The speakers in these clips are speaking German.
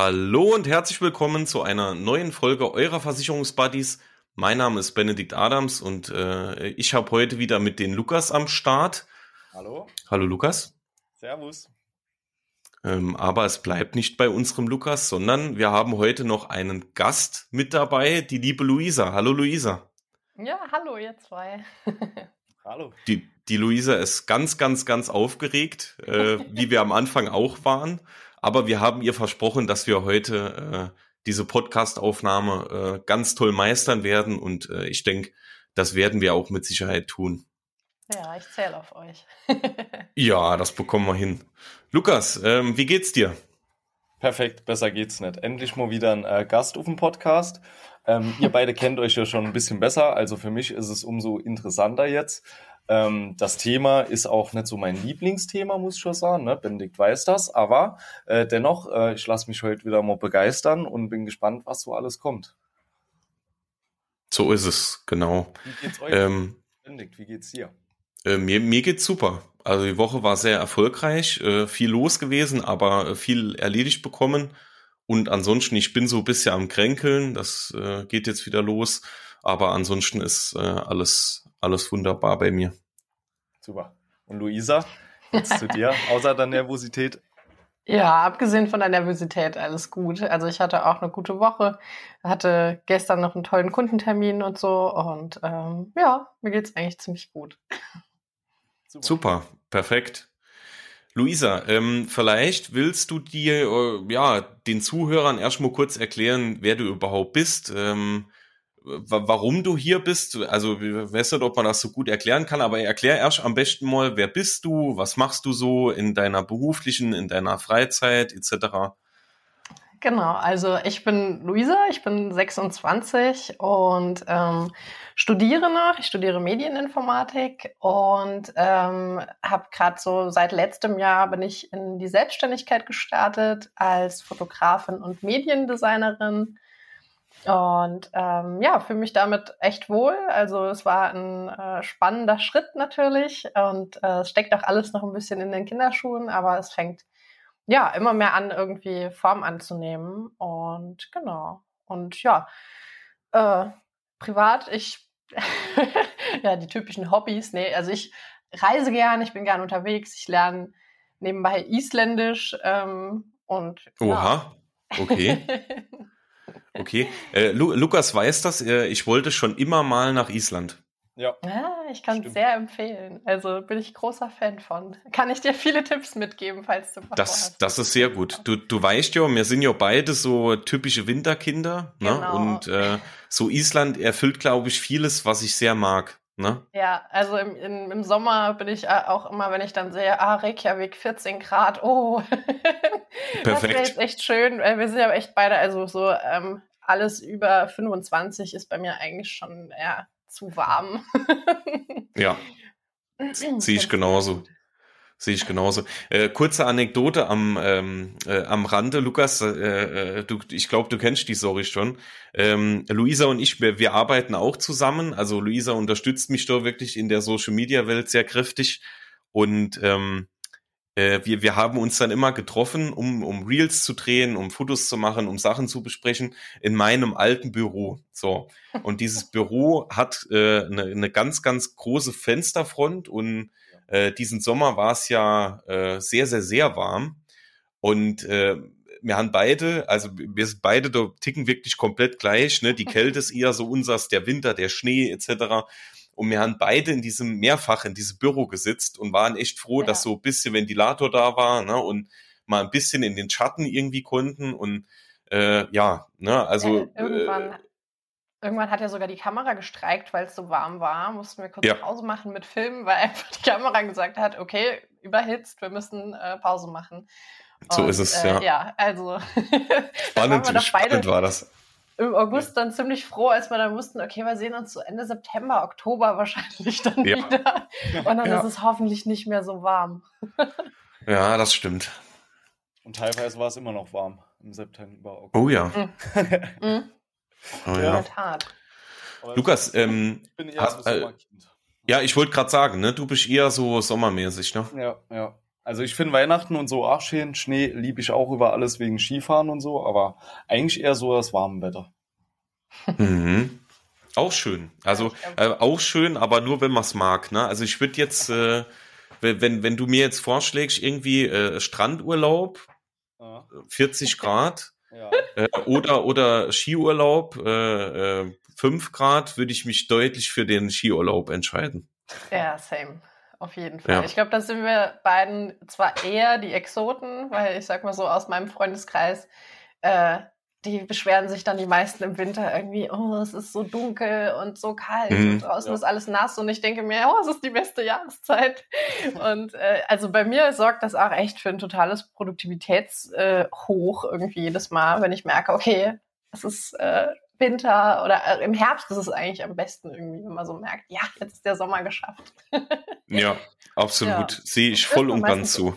Hallo und herzlich willkommen zu einer neuen Folge eurer Versicherungsbuddies. Mein Name ist Benedikt Adams und äh, ich habe heute wieder mit den Lukas am Start. Hallo. Hallo Lukas. Servus. Ähm, aber es bleibt nicht bei unserem Lukas, sondern wir haben heute noch einen Gast mit dabei, die liebe Luisa. Hallo Luisa. Ja, hallo ihr zwei. Hallo. Die, die Luisa ist ganz, ganz, ganz aufgeregt, äh, wie wir am Anfang auch waren. Aber wir haben ihr versprochen, dass wir heute äh, diese Podcast-Aufnahme äh, ganz toll meistern werden. Und äh, ich denke, das werden wir auch mit Sicherheit tun. Ja, ich zähle auf euch. ja, das bekommen wir hin. Lukas, ähm, wie geht's dir? Perfekt, besser geht's nicht. Endlich mal wieder ein äh, Gast auf dem Podcast. Ähm, ihr beide kennt euch ja schon ein bisschen besser, also für mich ist es umso interessanter jetzt. Ähm, das Thema ist auch nicht so mein Lieblingsthema, muss ich schon sagen. Ne? Benedikt weiß das, aber äh, dennoch, äh, ich lasse mich heute wieder mal begeistern und bin gespannt, was so alles kommt. So ist es, genau. Wie geht's euch? Ähm, Benedikt, wie geht's dir? äh, mir, mir geht's super. Also die Woche war sehr erfolgreich, äh, viel los gewesen, aber äh, viel erledigt bekommen. Und ansonsten, ich bin so ein bisschen am Kränkeln, das äh, geht jetzt wieder los. Aber ansonsten ist äh, alles, alles wunderbar bei mir. Super. Und Luisa, jetzt zu dir, außer der Nervosität. Ja, abgesehen von der Nervosität, alles gut. Also ich hatte auch eine gute Woche, hatte gestern noch einen tollen Kundentermin und so und ähm, ja, mir geht's eigentlich ziemlich gut. Super, Super perfekt. Luisa, ähm, vielleicht willst du dir äh, ja den Zuhörern erstmal kurz erklären, wer du überhaupt bist, ähm, warum du hier bist. Also ich weiß nicht, ob man das so gut erklären kann, aber erklär erst am besten mal, wer bist du, was machst du so in deiner beruflichen, in deiner Freizeit etc. Genau, also ich bin Luisa, ich bin 26 und ähm, studiere noch. Ich studiere Medieninformatik und ähm, habe gerade so seit letztem Jahr bin ich in die Selbstständigkeit gestartet als Fotografin und Mediendesignerin und ähm, ja, fühle mich damit echt wohl. Also es war ein äh, spannender Schritt natürlich und äh, es steckt auch alles noch ein bisschen in den Kinderschuhen, aber es fängt ja immer mehr an, irgendwie Form anzunehmen. Und genau. Und ja, äh, privat, ich ja, die typischen Hobbys. Nee, also ich reise gern, ich bin gern unterwegs, ich lerne nebenbei Isländisch ähm, und Oha, ja. okay. Okay. Äh, Lu Lukas weiß das. Äh, ich wollte schon immer mal nach Island. Ja. ja ich kann es sehr empfehlen. Also bin ich großer Fan von. Kann ich dir viele Tipps mitgeben, falls du das, hast. Das ist sehr gut. Du, du weißt ja, wir sind ja beide so typische Winterkinder. Ne? Genau. Und äh, so Island erfüllt, glaube ich, vieles, was ich sehr mag. Ne? Ja, also im, im, im Sommer bin ich äh, auch immer, wenn ich dann sehe, ah, Reykjavik, 14 Grad, oh. Perfekt. Das wäre jetzt echt schön. Wir sind ja echt beide, also so ähm, alles über 25 ist bei mir eigentlich schon eher zu warm. ja, sehe ich genauso. Sehe ich genauso. Äh, kurze Anekdote am, ähm, äh, am Rande, Lukas. Äh, äh du, ich glaube, du kennst die Story schon. Ähm, Luisa und ich, wir, wir arbeiten auch zusammen. Also Luisa unterstützt mich da wirklich in der Social Media Welt sehr kräftig. Und ähm, äh, wir, wir haben uns dann immer getroffen, um, um Reels zu drehen, um Fotos zu machen, um Sachen zu besprechen, in meinem alten Büro. So. Und dieses Büro hat äh, eine, eine ganz, ganz große Fensterfront und äh, diesen Sommer war es ja äh, sehr, sehr, sehr warm. Und äh, wir haben beide, also wir sind beide da ticken wirklich komplett gleich. Ne? Die Kälte ist eher so unsers, der Winter, der Schnee etc. Und wir haben beide in diesem mehrfach in diesem Büro gesitzt und waren echt froh, ja. dass so ein bisschen Ventilator da war ne? und mal ein bisschen in den Schatten irgendwie konnten. Und äh, ja, ne, also. Ja, irgendwann, äh, irgendwann hat ja sogar die Kamera gestreikt, weil es so warm war. Mussten wir kurz ja. Pause machen mit Filmen, weil einfach die Kamera gesagt hat, okay, überhitzt, wir müssen äh, Pause machen. So ist es, ja. Äh, ja, also. Spannend, wie spannend war das im August dann ziemlich froh, als wir dann wussten, okay, wir sehen uns so Ende September, Oktober wahrscheinlich dann ja. wieder. Und dann ja. ist es hoffentlich nicht mehr so warm. ja, das stimmt. Und teilweise war es immer noch warm im September. Oktober. Oh ja. Mhm. Oh, ja. In der Tat. Lukas, ähm, ich bin eher so äh, Ja, ich wollte gerade sagen, ne, du bist eher so sommermäßig, ne? Ja, ja. Also ich finde Weihnachten und so auch schön. Schnee liebe ich auch über alles wegen Skifahren und so, aber eigentlich eher so das warme Wetter. Mhm. Auch schön. Also äh, auch schön, aber nur wenn man es mag. Ne? Also ich würde jetzt, äh, wenn, wenn du mir jetzt vorschlägst, irgendwie äh, Strandurlaub, ja. 40 Grad, ja. äh, oder, oder Skiurlaub, äh, äh, 5 Grad, würde ich mich deutlich für den Skiurlaub entscheiden. Ja, same. Auf jeden Fall. Ja. Ich glaube, da sind wir beiden zwar eher die Exoten, weil ich sag mal so aus meinem Freundeskreis, äh, die beschweren sich dann die meisten im Winter irgendwie, oh, es ist so dunkel und so kalt mhm. und draußen ja. ist alles nass und ich denke mir, oh, es ist die beste Jahreszeit. und äh, also bei mir sorgt das auch echt für ein totales Produktivitätshoch äh, irgendwie jedes Mal, wenn ich merke, okay, es ist äh, Winter oder äh, im Herbst ist es eigentlich am besten irgendwie, wenn man so merkt, ja, jetzt ist der Sommer geschafft. ja, absolut. Ja. Sehe ich voll und ganz zu.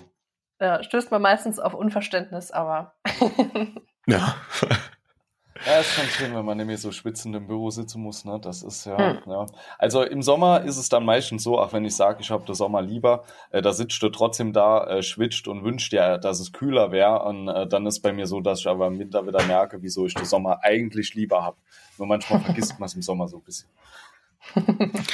Ja, stößt man meistens auf Unverständnis, aber Ja. Ja, ist schon schön, wenn man nämlich so schwitzend im Büro sitzen muss, ne? Das ist ja, hm. ja. Also im Sommer ist es dann meistens so, auch wenn ich sage, ich habe den Sommer lieber, äh, da sitzt du trotzdem da, äh, schwitzt und wünscht dir, dass es kühler wäre. Und äh, dann ist bei mir so, dass ich aber im Winter wieder merke, wieso ich den Sommer eigentlich lieber habe. Nur manchmal vergisst man es im Sommer so ein bisschen.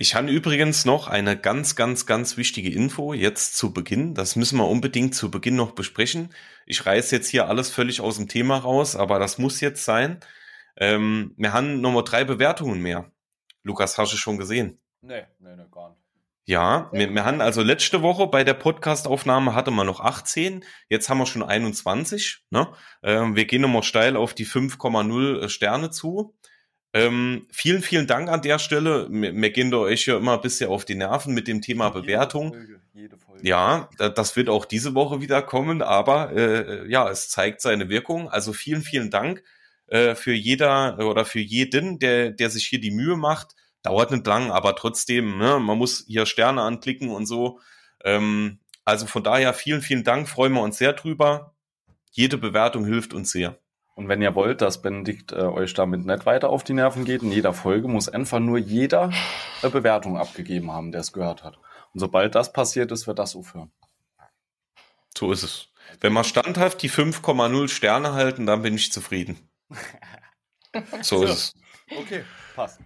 Ich habe übrigens noch eine ganz, ganz, ganz wichtige Info jetzt zu Beginn. Das müssen wir unbedingt zu Beginn noch besprechen. Ich reiße jetzt hier alles völlig aus dem Thema raus, aber das muss jetzt sein. Ähm, wir haben nochmal drei Bewertungen mehr. Lukas, hast du schon gesehen? Nee, nee, nee, gar nicht. Ja, wir, wir haben also letzte Woche bei der Podcastaufnahme hatte man noch 18, jetzt haben wir schon 21. Ne? Ähm, wir gehen nochmal steil auf die 5,0 Sterne zu. Ähm, vielen, vielen Dank an der Stelle. Da euch ja immer ein bisschen auf die Nerven mit dem Thema jede Bewertung. Folge, Folge. Ja, das wird auch diese Woche wieder kommen, aber äh, ja, es zeigt seine Wirkung. Also vielen, vielen Dank äh, für jeder oder für jeden, der, der sich hier die Mühe macht. Dauert nicht lang, aber trotzdem, ne, man muss hier Sterne anklicken und so. Ähm, also von daher vielen, vielen Dank, freuen wir uns sehr drüber. Jede Bewertung hilft uns sehr. Und wenn ihr wollt, dass Benedikt äh, euch damit nicht weiter auf die Nerven geht, in jeder Folge muss einfach nur jeder eine Bewertung abgegeben haben, der es gehört hat. Und sobald das passiert ist, wird das aufhören. So ist es. Wenn wir standhaft die 5,0 Sterne halten, dann bin ich zufrieden. So, so. ist es. Okay, passt.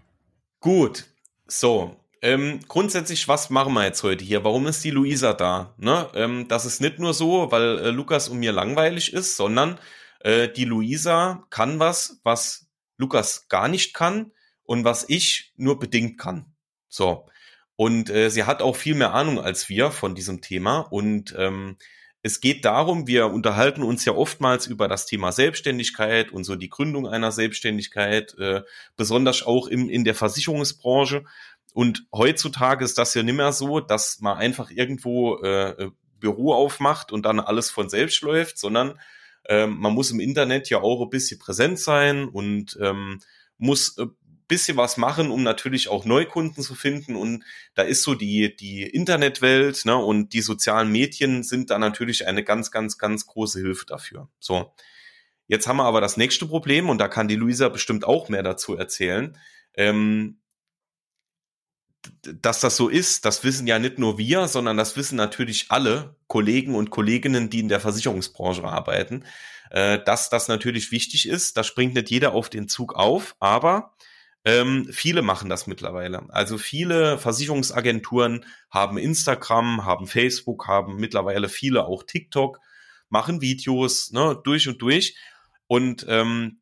Gut. So, ähm, grundsätzlich, was machen wir jetzt heute hier? Warum ist die Luisa da? Ne? Ähm, das ist nicht nur so, weil äh, Lukas und mir langweilig ist, sondern äh, die Luisa kann was, was Lukas gar nicht kann und was ich nur bedingt kann. So. Und äh, sie hat auch viel mehr Ahnung als wir von diesem Thema. Und ähm, es geht darum, wir unterhalten uns ja oftmals über das Thema Selbstständigkeit und so die Gründung einer Selbstständigkeit, äh, besonders auch im, in der Versicherungsbranche. Und heutzutage ist das ja nicht mehr so, dass man einfach irgendwo äh, Büro aufmacht und dann alles von selbst läuft, sondern ähm, man muss im Internet ja auch ein bisschen präsent sein und ähm, muss ein bisschen was machen, um natürlich auch Neukunden zu finden. Und da ist so die, die Internetwelt ne, und die sozialen Medien sind da natürlich eine ganz, ganz, ganz große Hilfe dafür. So. Jetzt haben wir aber das nächste Problem und da kann die Luisa bestimmt auch mehr dazu erzählen. Ähm, dass das so ist, das wissen ja nicht nur wir, sondern das wissen natürlich alle Kollegen und Kolleginnen, die in der Versicherungsbranche arbeiten, äh, dass das natürlich wichtig ist. Da springt nicht jeder auf den Zug auf, aber ähm, viele machen das mittlerweile. Also viele Versicherungsagenturen haben Instagram, haben Facebook, haben mittlerweile viele auch TikTok, machen Videos ne, durch und durch. Und ähm,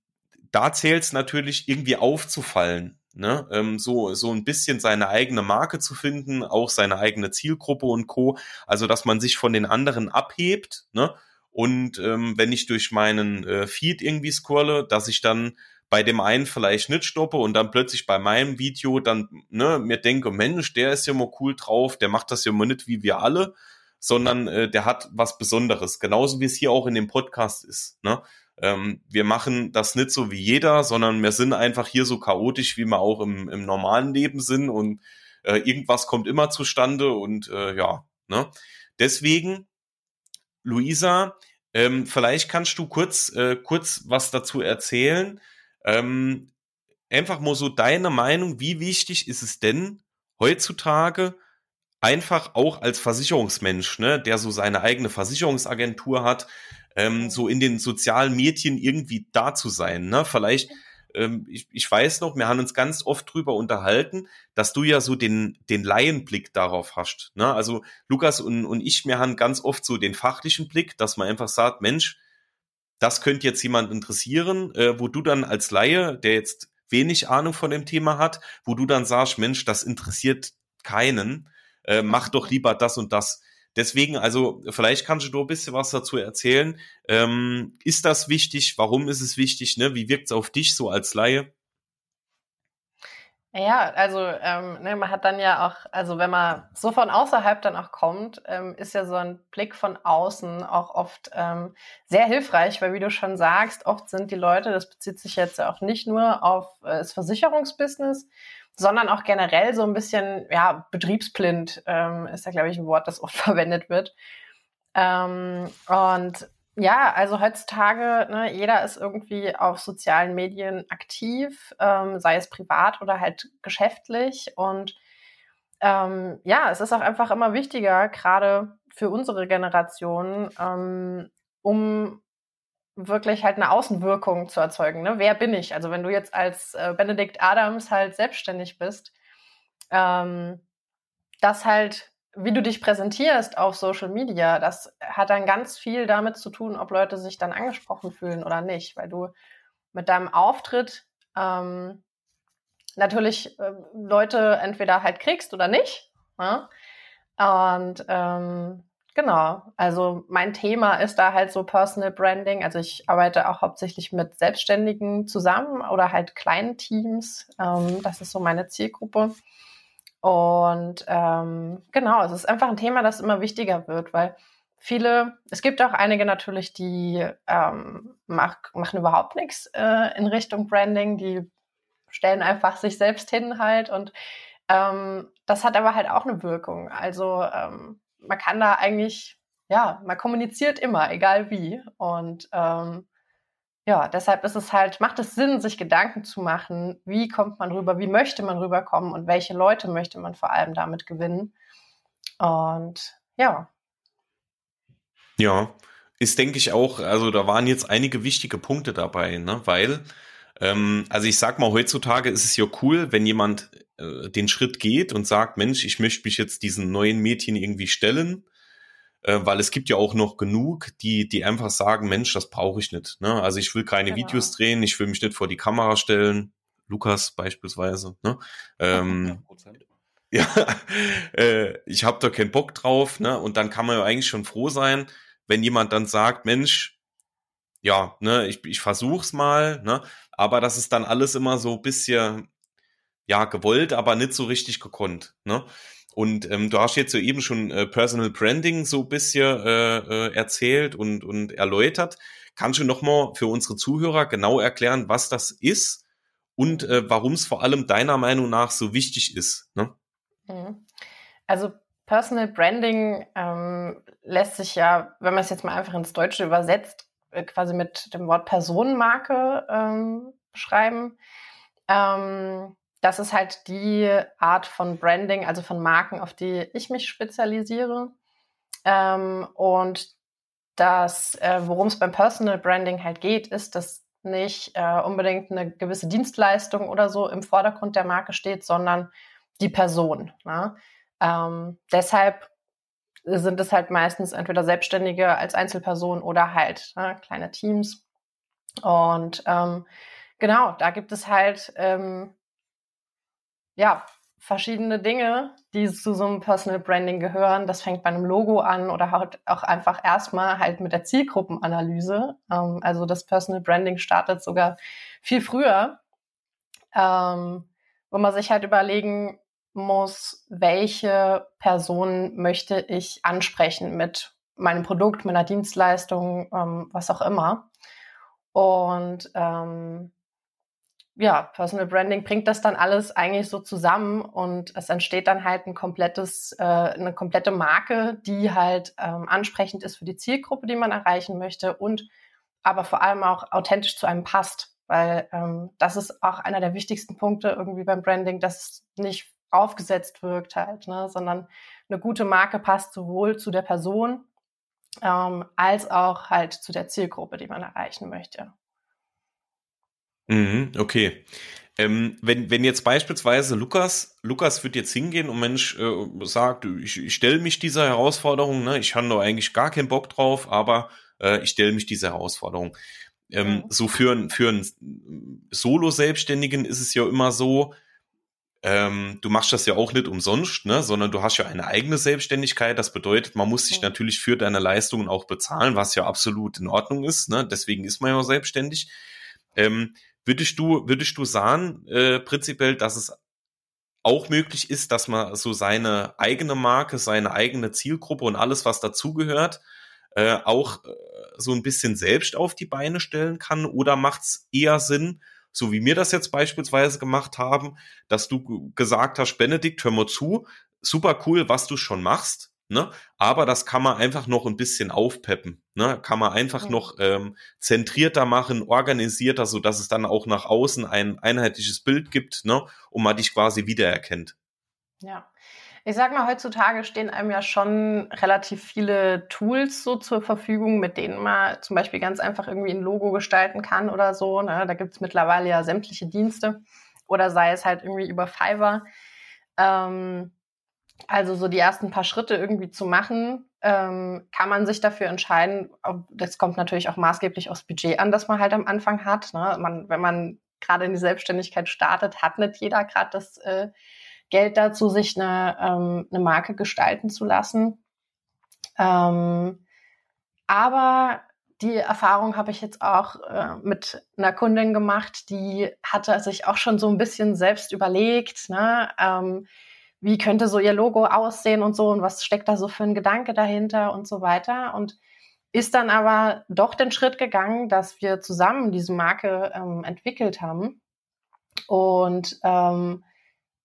da zählt es natürlich irgendwie aufzufallen ne, ähm, so, so ein bisschen seine eigene Marke zu finden, auch seine eigene Zielgruppe und Co. Also, dass man sich von den anderen abhebt, ne? Und ähm, wenn ich durch meinen äh, Feed irgendwie scrolle, dass ich dann bei dem einen vielleicht nicht stoppe und dann plötzlich bei meinem Video dann ne, mir denke, Mensch, der ist ja mal cool drauf, der macht das ja mal nicht wie wir alle, sondern äh, der hat was Besonderes. Genauso wie es hier auch in dem Podcast ist. Ne? Ähm, wir machen das nicht so wie jeder, sondern wir sind einfach hier so chaotisch, wie wir auch im, im normalen Leben sind und äh, irgendwas kommt immer zustande und äh, ja, ne? Deswegen, Luisa, ähm, vielleicht kannst du kurz, äh, kurz was dazu erzählen. Ähm, einfach mal so deine Meinung, wie wichtig ist es denn heutzutage, einfach auch als Versicherungsmensch, ne, der so seine eigene Versicherungsagentur hat, ähm, so in den sozialen Medien irgendwie da zu sein. Ne? Vielleicht, ähm, ich, ich weiß noch, wir haben uns ganz oft drüber unterhalten, dass du ja so den, den Laienblick darauf hast. Ne? Also Lukas und, und ich, wir haben ganz oft so den fachlichen Blick, dass man einfach sagt, Mensch, das könnte jetzt jemand interessieren, äh, wo du dann als Laie, der jetzt wenig Ahnung von dem Thema hat, wo du dann sagst, Mensch, das interessiert keinen, äh, mach doch lieber das und das. Deswegen, also vielleicht kannst du ein bisschen was dazu erzählen. Ähm, ist das wichtig? Warum ist es wichtig? Ne? Wie wirkt es auf dich so als Laie? Ja, also ähm, ne, man hat dann ja auch, also wenn man so von außerhalb dann auch kommt, ähm, ist ja so ein Blick von außen auch oft ähm, sehr hilfreich, weil wie du schon sagst, oft sind die Leute, das bezieht sich jetzt ja auch nicht nur auf äh, das Versicherungsbusiness, sondern auch generell so ein bisschen, ja, betriebsblind ähm, ist ja, glaube ich, ein Wort, das oft verwendet wird. Ähm, und ja, also heutzutage, ne, jeder ist irgendwie auf sozialen Medien aktiv, ähm, sei es privat oder halt geschäftlich. Und ähm, ja, es ist auch einfach immer wichtiger, gerade für unsere Generation, ähm, um wirklich halt eine Außenwirkung zu erzeugen. Ne? Wer bin ich? Also wenn du jetzt als äh, Benedikt Adams halt selbstständig bist, ähm, das halt wie du dich präsentierst auf Social Media, das hat dann ganz viel damit zu tun, ob Leute sich dann angesprochen fühlen oder nicht, weil du mit deinem Auftritt ähm, natürlich äh, Leute entweder halt kriegst oder nicht. Ja? Und ähm, genau, also mein Thema ist da halt so Personal Branding. Also ich arbeite auch hauptsächlich mit Selbstständigen zusammen oder halt kleinen Teams. Ähm, das ist so meine Zielgruppe. Und ähm, genau, es ist einfach ein Thema, das immer wichtiger wird, weil viele, es gibt auch einige natürlich, die ähm, mach, machen überhaupt nichts äh, in Richtung Branding, die stellen einfach sich selbst hin halt und ähm, das hat aber halt auch eine Wirkung. Also ähm, man kann da eigentlich, ja, man kommuniziert immer, egal wie. Und ähm, ja, deshalb ist es halt, macht es Sinn, sich Gedanken zu machen, wie kommt man rüber, wie möchte man rüberkommen und welche Leute möchte man vor allem damit gewinnen. Und ja. Ja, ist, denke ich, auch, also da waren jetzt einige wichtige Punkte dabei, ne? weil, ähm, also ich sag mal, heutzutage ist es ja cool, wenn jemand äh, den Schritt geht und sagt, Mensch, ich möchte mich jetzt diesen neuen Mädchen irgendwie stellen äh, weil es gibt ja auch noch genug, die, die einfach sagen, Mensch, das brauche ich nicht. Ne? Also ich will keine genau. Videos drehen, ich will mich nicht vor die Kamera stellen. Lukas beispielsweise. Ne? Ähm, ja, äh, ich habe da keinen Bock drauf. Ne? Und dann kann man ja eigentlich schon froh sein, wenn jemand dann sagt, Mensch, ja, ne, ich, ich versuch's mal, ne? Aber das ist dann alles immer so bisschen, ja, gewollt, aber nicht so richtig gekonnt, ne? Und ähm, du hast jetzt so eben schon äh, Personal Branding so bisschen äh, äh, erzählt und, und erläutert. Kannst du nochmal für unsere Zuhörer genau erklären, was das ist und äh, warum es vor allem deiner Meinung nach so wichtig ist? Ne? Mhm. Also Personal Branding ähm, lässt sich ja, wenn man es jetzt mal einfach ins Deutsche übersetzt, quasi mit dem Wort Personenmarke ähm, beschreiben. Ähm, das ist halt die Art von Branding, also von Marken, auf die ich mich spezialisiere. Ähm, und das, äh, worum es beim Personal Branding halt geht, ist, dass nicht äh, unbedingt eine gewisse Dienstleistung oder so im Vordergrund der Marke steht, sondern die Person. Ne? Ähm, deshalb sind es halt meistens entweder Selbstständige als Einzelperson oder halt ne, kleine Teams. Und ähm, genau, da gibt es halt ähm, ja, verschiedene Dinge, die zu so einem Personal Branding gehören. Das fängt bei einem Logo an oder halt auch einfach erstmal halt mit der Zielgruppenanalyse. Ähm, also das Personal Branding startet sogar viel früher, ähm, wo man sich halt überlegen muss, welche Person möchte ich ansprechen mit meinem Produkt, meiner Dienstleistung, ähm, was auch immer. Und ähm, ja, Personal Branding bringt das dann alles eigentlich so zusammen und es entsteht dann halt ein komplettes, äh, eine komplette Marke, die halt ähm, ansprechend ist für die Zielgruppe, die man erreichen möchte und aber vor allem auch authentisch zu einem passt, weil ähm, das ist auch einer der wichtigsten Punkte irgendwie beim Branding, dass es nicht aufgesetzt wirkt halt, ne, sondern eine gute Marke passt sowohl zu der Person ähm, als auch halt zu der Zielgruppe, die man erreichen möchte. Mhm, okay. Ähm, wenn, wenn jetzt beispielsweise Lukas, Lukas wird jetzt hingehen und Mensch äh, sagt, ich, ich stelle mich dieser Herausforderung, ne, ich habe da eigentlich gar keinen Bock drauf, aber äh, ich stelle mich dieser Herausforderung. Ähm, mhm. So für, für einen Solo-Selbstständigen ist es ja immer so, ähm, du machst das ja auch nicht umsonst, ne, sondern du hast ja eine eigene Selbstständigkeit. Das bedeutet, man muss sich natürlich für deine Leistungen auch bezahlen, was ja absolut in Ordnung ist. Ne? Deswegen ist man ja selbstständig. Ähm, würdest du, würdest du sagen, äh, prinzipiell, dass es auch möglich ist, dass man so seine eigene Marke, seine eigene Zielgruppe und alles, was dazugehört, äh, auch äh, so ein bisschen selbst auf die Beine stellen kann? Oder macht es eher Sinn, so wie wir das jetzt beispielsweise gemacht haben, dass du gesagt hast, Benedikt, hör mal zu, super cool, was du schon machst, ne? Aber das kann man einfach noch ein bisschen aufpeppen, ne? Kann man einfach ja. noch ähm, zentrierter machen, organisierter, so dass es dann auch nach außen ein einheitliches Bild gibt, ne? Und man dich quasi wiedererkennt. Ja. Ich sag mal, heutzutage stehen einem ja schon relativ viele Tools so zur Verfügung, mit denen man zum Beispiel ganz einfach irgendwie ein Logo gestalten kann oder so. Ne? Da gibt's mittlerweile ja sämtliche Dienste oder sei es halt irgendwie über Fiverr. Ähm, also so die ersten paar Schritte irgendwie zu machen, ähm, kann man sich dafür entscheiden. Das kommt natürlich auch maßgeblich aufs Budget an, das man halt am Anfang hat. Ne? Man, wenn man gerade in die Selbstständigkeit startet, hat nicht jeder gerade das äh, Geld dazu, sich eine, ähm, eine Marke gestalten zu lassen. Ähm, aber die Erfahrung habe ich jetzt auch äh, mit einer Kundin gemacht, die hatte sich auch schon so ein bisschen selbst überlegt, ne, ähm, wie könnte so ihr Logo aussehen und so und was steckt da so für ein Gedanke dahinter und so weiter. Und ist dann aber doch den Schritt gegangen, dass wir zusammen diese Marke ähm, entwickelt haben. Und ähm,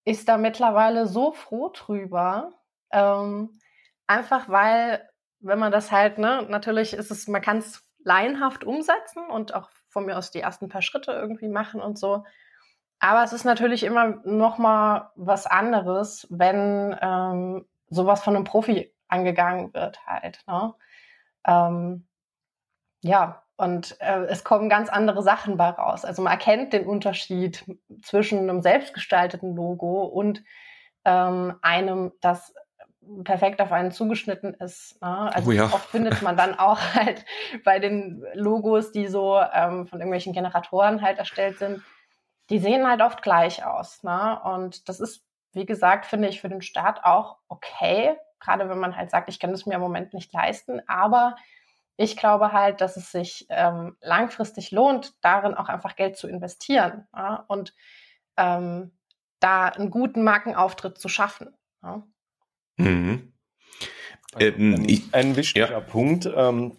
ist da mittlerweile so froh drüber. Ähm, einfach weil, wenn man das halt, ne, natürlich ist es, man kann es laienhaft umsetzen und auch von mir aus die ersten paar Schritte irgendwie machen und so. Aber es ist natürlich immer noch mal was anderes, wenn ähm, sowas von einem Profi angegangen wird halt. Ne? Ähm, ja, und äh, es kommen ganz andere Sachen bei raus. Also man erkennt den Unterschied zwischen einem selbstgestalteten Logo und ähm, einem, das perfekt auf einen zugeschnitten ist. Ne? Also oh ja. oft findet man dann auch halt bei den Logos, die so ähm, von irgendwelchen Generatoren halt erstellt sind, die sehen halt oft gleich aus. Ne? Und das ist, wie gesagt, finde ich für den Start auch okay, gerade wenn man halt sagt, ich kann es mir im Moment nicht leisten, aber ich glaube halt, dass es sich ähm, langfristig lohnt, darin auch einfach Geld zu investieren ja, und ähm, da einen guten Markenauftritt zu schaffen. Ja. Mhm. Ähm, ein, ein, wichtiger ja. Punkt, ähm,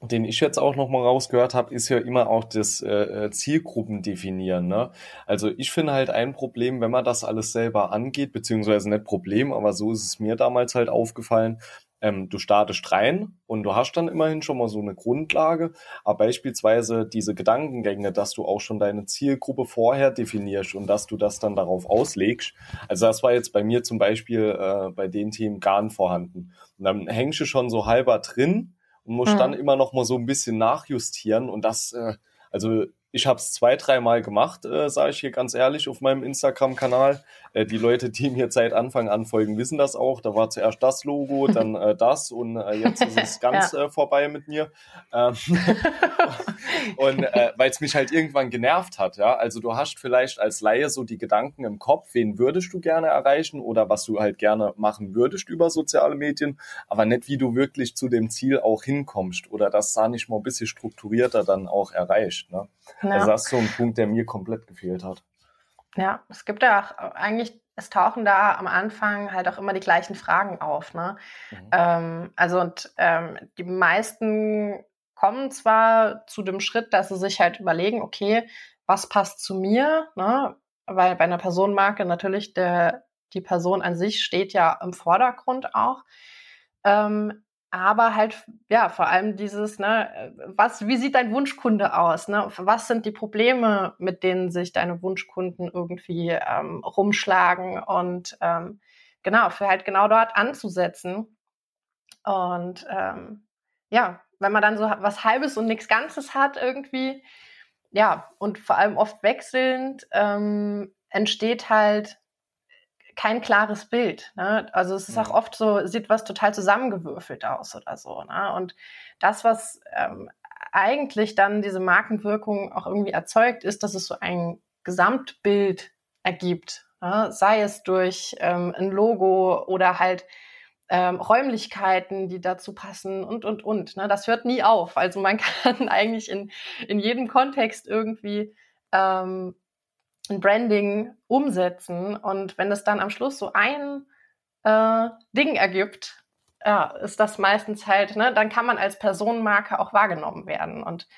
den ich jetzt auch noch mal rausgehört habe, ist ja immer auch das äh, äh, Zielgruppen definieren. Ne? Also ich finde halt ein Problem, wenn man das alles selber angeht, beziehungsweise nicht Problem, aber so ist es mir damals halt aufgefallen, ähm, du startest rein und du hast dann immerhin schon mal so eine Grundlage, aber beispielsweise diese Gedankengänge, dass du auch schon deine Zielgruppe vorher definierst und dass du das dann darauf auslegst. Also das war jetzt bei mir zum Beispiel äh, bei den Themen gar nicht vorhanden. Und dann hängst du schon so halber drin und musst mhm. dann immer noch mal so ein bisschen nachjustieren und das, äh, also ich habe es zwei, dreimal gemacht, äh, sage ich hier ganz ehrlich, auf meinem Instagram-Kanal. Äh, die Leute, die mir seit Anfang an folgen, wissen das auch. Da war zuerst das Logo, dann äh, das und äh, jetzt ist es ganz ja. äh, vorbei mit mir. Ähm, und äh, weil es mich halt irgendwann genervt hat, ja. Also du hast vielleicht als Laie so die Gedanken im Kopf, wen würdest du gerne erreichen oder was du halt gerne machen würdest über soziale Medien, aber nicht, wie du wirklich zu dem Ziel auch hinkommst oder das da nicht mal ein bisschen strukturierter dann auch erreicht. Ne? Ja. Also das ist so ein Punkt, der mir komplett gefehlt hat. Ja, es gibt ja auch eigentlich, es tauchen da am Anfang halt auch immer die gleichen Fragen auf. Ne? Mhm. Ähm, also und ähm, die meisten kommen zwar zu dem Schritt, dass sie sich halt überlegen, okay, was passt zu mir? Ne? Weil bei einer Personenmarke natürlich der, die Person an sich steht ja im Vordergrund auch. Ähm, aber halt, ja, vor allem dieses, ne, was, wie sieht dein Wunschkunde aus? Ne? Was sind die Probleme, mit denen sich deine Wunschkunden irgendwie ähm, rumschlagen? Und ähm, genau, für halt genau dort anzusetzen. Und ähm, ja, wenn man dann so was Halbes und nichts Ganzes hat irgendwie, ja, und vor allem oft wechselnd, ähm, entsteht halt kein klares Bild. Ne? Also es ist auch oft so, sieht was total zusammengewürfelt aus oder so. Ne? Und das, was ähm, eigentlich dann diese Markenwirkung auch irgendwie erzeugt, ist, dass es so ein Gesamtbild ergibt. Ne? Sei es durch ähm, ein Logo oder halt ähm, Räumlichkeiten, die dazu passen und, und, und. Ne? Das hört nie auf. Also man kann eigentlich in, in jedem Kontext irgendwie ähm, Branding umsetzen. Und wenn es dann am Schluss so ein äh, Ding ergibt, ja, ist das meistens halt, ne, dann kann man als Personenmarke auch wahrgenommen werden. Und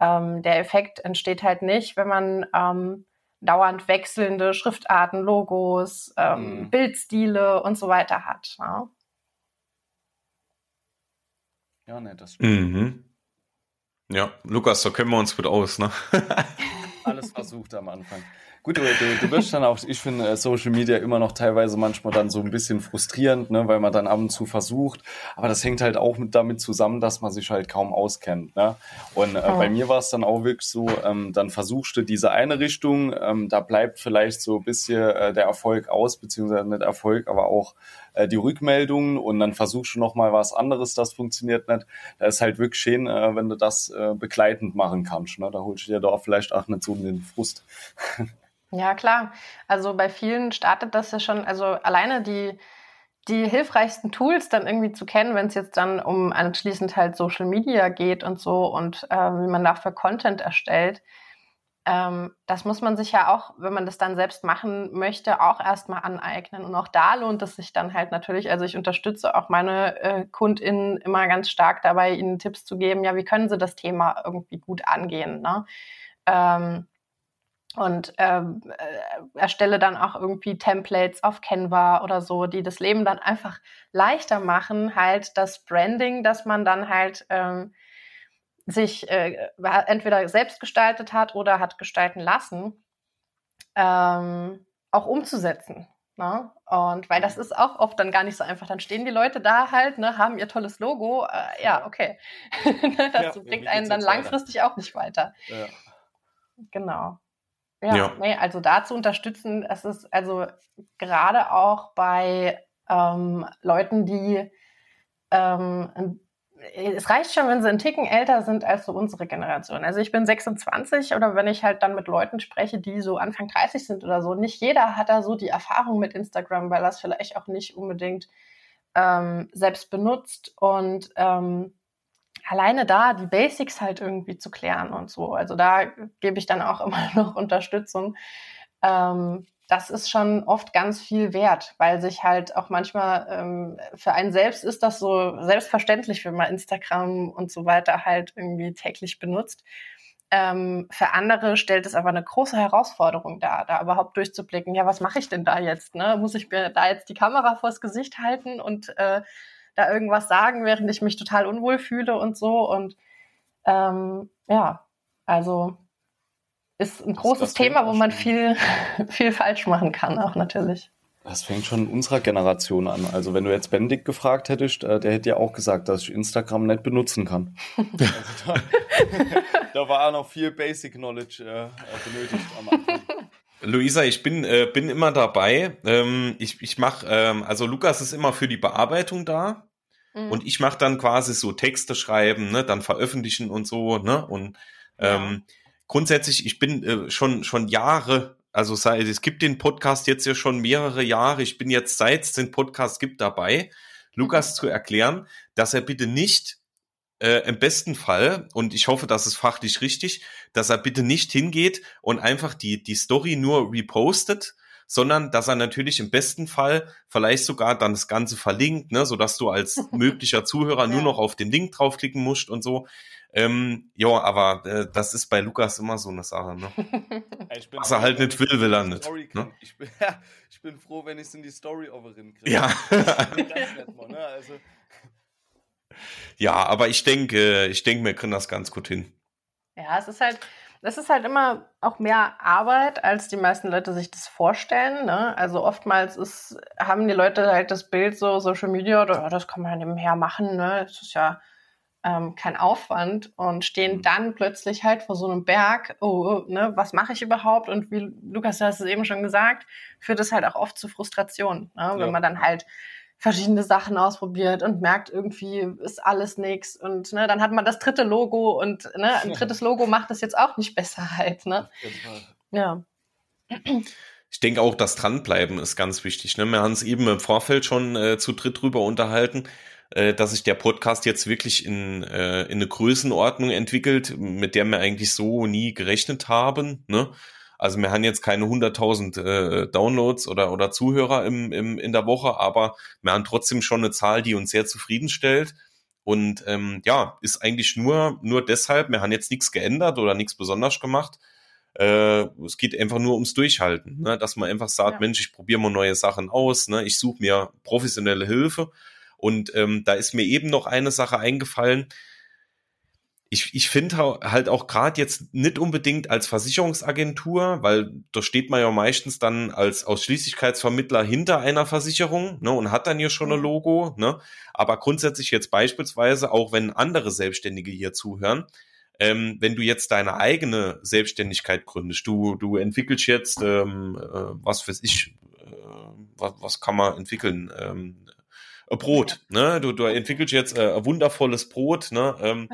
ähm, der Effekt entsteht halt nicht, wenn man ähm, dauernd wechselnde Schriftarten, Logos, ähm, mhm. Bildstile und so weiter hat. Ne? Ja, ne, das stimmt. Mhm. Ja, Lukas, da kennen wir uns gut aus, ne? Alles versucht am Anfang. Gut, du, du wirst dann auch, ich finde äh, Social Media immer noch teilweise manchmal dann so ein bisschen frustrierend, ne, weil man dann ab und zu versucht. Aber das hängt halt auch mit, damit zusammen, dass man sich halt kaum auskennt. Ne? Und äh, oh. bei mir war es dann auch wirklich so, ähm, dann versuchst du diese eine Richtung, ähm, da bleibt vielleicht so ein bisschen äh, der Erfolg aus, beziehungsweise nicht Erfolg, aber auch äh, die Rückmeldungen und dann versuchst du nochmal was anderes, das funktioniert nicht. Da ist halt wirklich schön, äh, wenn du das begleitend machen kannst. Ne? Da holst du dir doch vielleicht auch nicht so den Frust. Ja, klar. Also bei vielen startet das ja schon, also alleine die, die hilfreichsten Tools dann irgendwie zu kennen, wenn es jetzt dann um anschließend halt Social Media geht und so und äh, wie man dafür Content erstellt. Ähm, das muss man sich ja auch, wenn man das dann selbst machen möchte, auch erstmal aneignen. Und auch da lohnt es sich dann halt natürlich, also ich unterstütze auch meine äh, KundInnen immer ganz stark dabei, ihnen Tipps zu geben, ja, wie können sie das Thema irgendwie gut angehen. Ne? Ähm, und ähm, äh, erstelle dann auch irgendwie Templates auf Canva oder so, die das Leben dann einfach leichter machen, halt das Branding, das man dann halt ähm, sich äh, entweder selbst gestaltet hat oder hat gestalten lassen, ähm, auch umzusetzen. Ne? Und weil das ist auch oft dann gar nicht so einfach. Dann stehen die Leute da halt, ne, haben ihr tolles Logo. Äh, ja, okay. das ja, bringt einen dann langfristig weiter? auch nicht weiter. Ja. Genau. Ja, ja. Nee, also da zu unterstützen, es ist also gerade auch bei ähm, Leuten, die ähm, es reicht schon, wenn sie einen Ticken älter sind als so unsere Generation. Also ich bin 26 oder wenn ich halt dann mit Leuten spreche, die so Anfang 30 sind oder so, nicht jeder hat da so die Erfahrung mit Instagram, weil er es vielleicht auch nicht unbedingt ähm, selbst benutzt und ähm, alleine da die Basics halt irgendwie zu klären und so. Also da gebe ich dann auch immer noch Unterstützung. Ähm, das ist schon oft ganz viel wert, weil sich halt auch manchmal ähm, für einen selbst ist das so selbstverständlich, wenn man Instagram und so weiter halt irgendwie täglich benutzt. Ähm, für andere stellt es aber eine große Herausforderung dar, da überhaupt durchzublicken. Ja, was mache ich denn da jetzt? Ne? Muss ich mir da jetzt die Kamera vors Gesicht halten und äh, da irgendwas sagen, während ich mich total unwohl fühle und so. Und ähm, ja, also ist ein großes das Thema, wo man viel, viel falsch machen kann, auch natürlich. Das fängt schon in unserer Generation an. Also wenn du jetzt Bendig gefragt hättest, äh, der hätte ja auch gesagt, dass ich Instagram nicht benutzen kann. also da, da, war noch viel Basic Knowledge äh, benötigt am Anfang. Luisa, ich bin, äh, bin immer dabei. Ähm, ich ich mache, ähm, also Lukas ist immer für die Bearbeitung da. Mhm. Und ich mache dann quasi so Texte schreiben, ne, dann veröffentlichen und so, ne? Und ähm, ja. grundsätzlich, ich bin äh, schon, schon Jahre, also sei, es gibt den Podcast jetzt ja schon mehrere Jahre. Ich bin jetzt seit es den Podcast gibt dabei, Lukas mhm. zu erklären, dass er bitte nicht äh, im besten Fall, und ich hoffe, das ist fachlich richtig, dass er bitte nicht hingeht und einfach die, die Story nur repostet, sondern dass er natürlich im besten Fall vielleicht sogar dann das Ganze verlinkt, ne, sodass du als möglicher Zuhörer ja. nur noch auf den Link draufklicken musst und so. Ähm, ja, aber äh, das ist bei Lukas immer so eine Sache. Ne? Was er halt nicht will, will er nicht. Ne? Ich, bin, ja, ich bin froh, wenn ich es in die Story overin kriege. Ja. Ne? also, ja, aber ich denke, ich denke, wir kriegen das ganz gut hin. Ja, es ist halt, das ist halt immer auch mehr Arbeit, als die meisten Leute sich das vorstellen. Ne? Also oftmals ist, haben die Leute halt das Bild so, Social Media, oder, das kann man nebenher machen, ne? Das ist ja ähm, kein Aufwand und stehen mhm. dann plötzlich halt vor so einem Berg, oh, oh, ne, was mache ich überhaupt? Und wie Lukas, du hast es eben schon gesagt, führt es halt auch oft zu Frustration, ne? wenn ja. man dann halt verschiedene Sachen ausprobiert und merkt, irgendwie ist alles nichts. Und ne, dann hat man das dritte Logo und ne, ein drittes Logo macht es jetzt auch nicht besser halt. Ne? Ja. Ich denke auch, das Dranbleiben ist ganz wichtig. Ne? Wir haben es eben im Vorfeld schon äh, zu dritt drüber unterhalten, äh, dass sich der Podcast jetzt wirklich in, äh, in eine Größenordnung entwickelt, mit der wir eigentlich so nie gerechnet haben. Ne? Also wir haben jetzt keine 100.000 äh, Downloads oder, oder Zuhörer im, im, in der Woche, aber wir haben trotzdem schon eine Zahl, die uns sehr zufriedenstellt. Und ähm, ja, ist eigentlich nur, nur deshalb, wir haben jetzt nichts geändert oder nichts besonders gemacht. Äh, es geht einfach nur ums Durchhalten, ne? dass man einfach sagt, ja. Mensch, ich probiere mal neue Sachen aus, ne? ich suche mir professionelle Hilfe. Und ähm, da ist mir eben noch eine Sache eingefallen, ich, ich finde halt auch gerade jetzt nicht unbedingt als Versicherungsagentur, weil da steht man ja meistens dann als Ausschließlichkeitsvermittler hinter einer Versicherung ne, und hat dann hier schon ein mhm. Logo. Ne? Aber grundsätzlich jetzt beispielsweise, auch wenn andere Selbstständige hier zuhören, ähm, wenn du jetzt deine eigene Selbstständigkeit gründest, du, du entwickelst jetzt, ähm, äh, was weiß ich, äh, was, was kann man entwickeln? Ähm, Brot, ne? Du, du entwickelst jetzt äh, ein wundervolles Brot, ne? Ähm,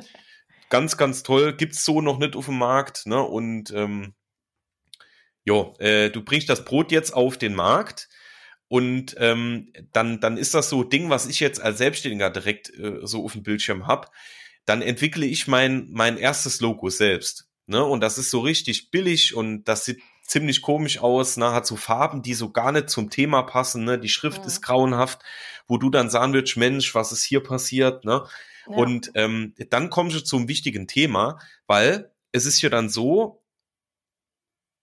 ganz, ganz toll. Gibt's so noch nicht auf dem Markt. Ne? Und ähm, jo, äh, du bringst das Brot jetzt auf den Markt. Und ähm, dann, dann ist das so Ding, was ich jetzt als Selbstständiger direkt äh, so auf dem Bildschirm hab. Dann entwickle ich mein, mein erstes Logo selbst. Ne? Und das ist so richtig billig und das sieht ziemlich komisch aus, ne? hat so Farben, die so gar nicht zum Thema passen. Ne? Die Schrift ja. ist grauenhaft, wo du dann sagen würdest, Mensch, was ist hier passiert? Ne? Und ähm, dann kommst du zum wichtigen Thema, weil es ist ja dann so,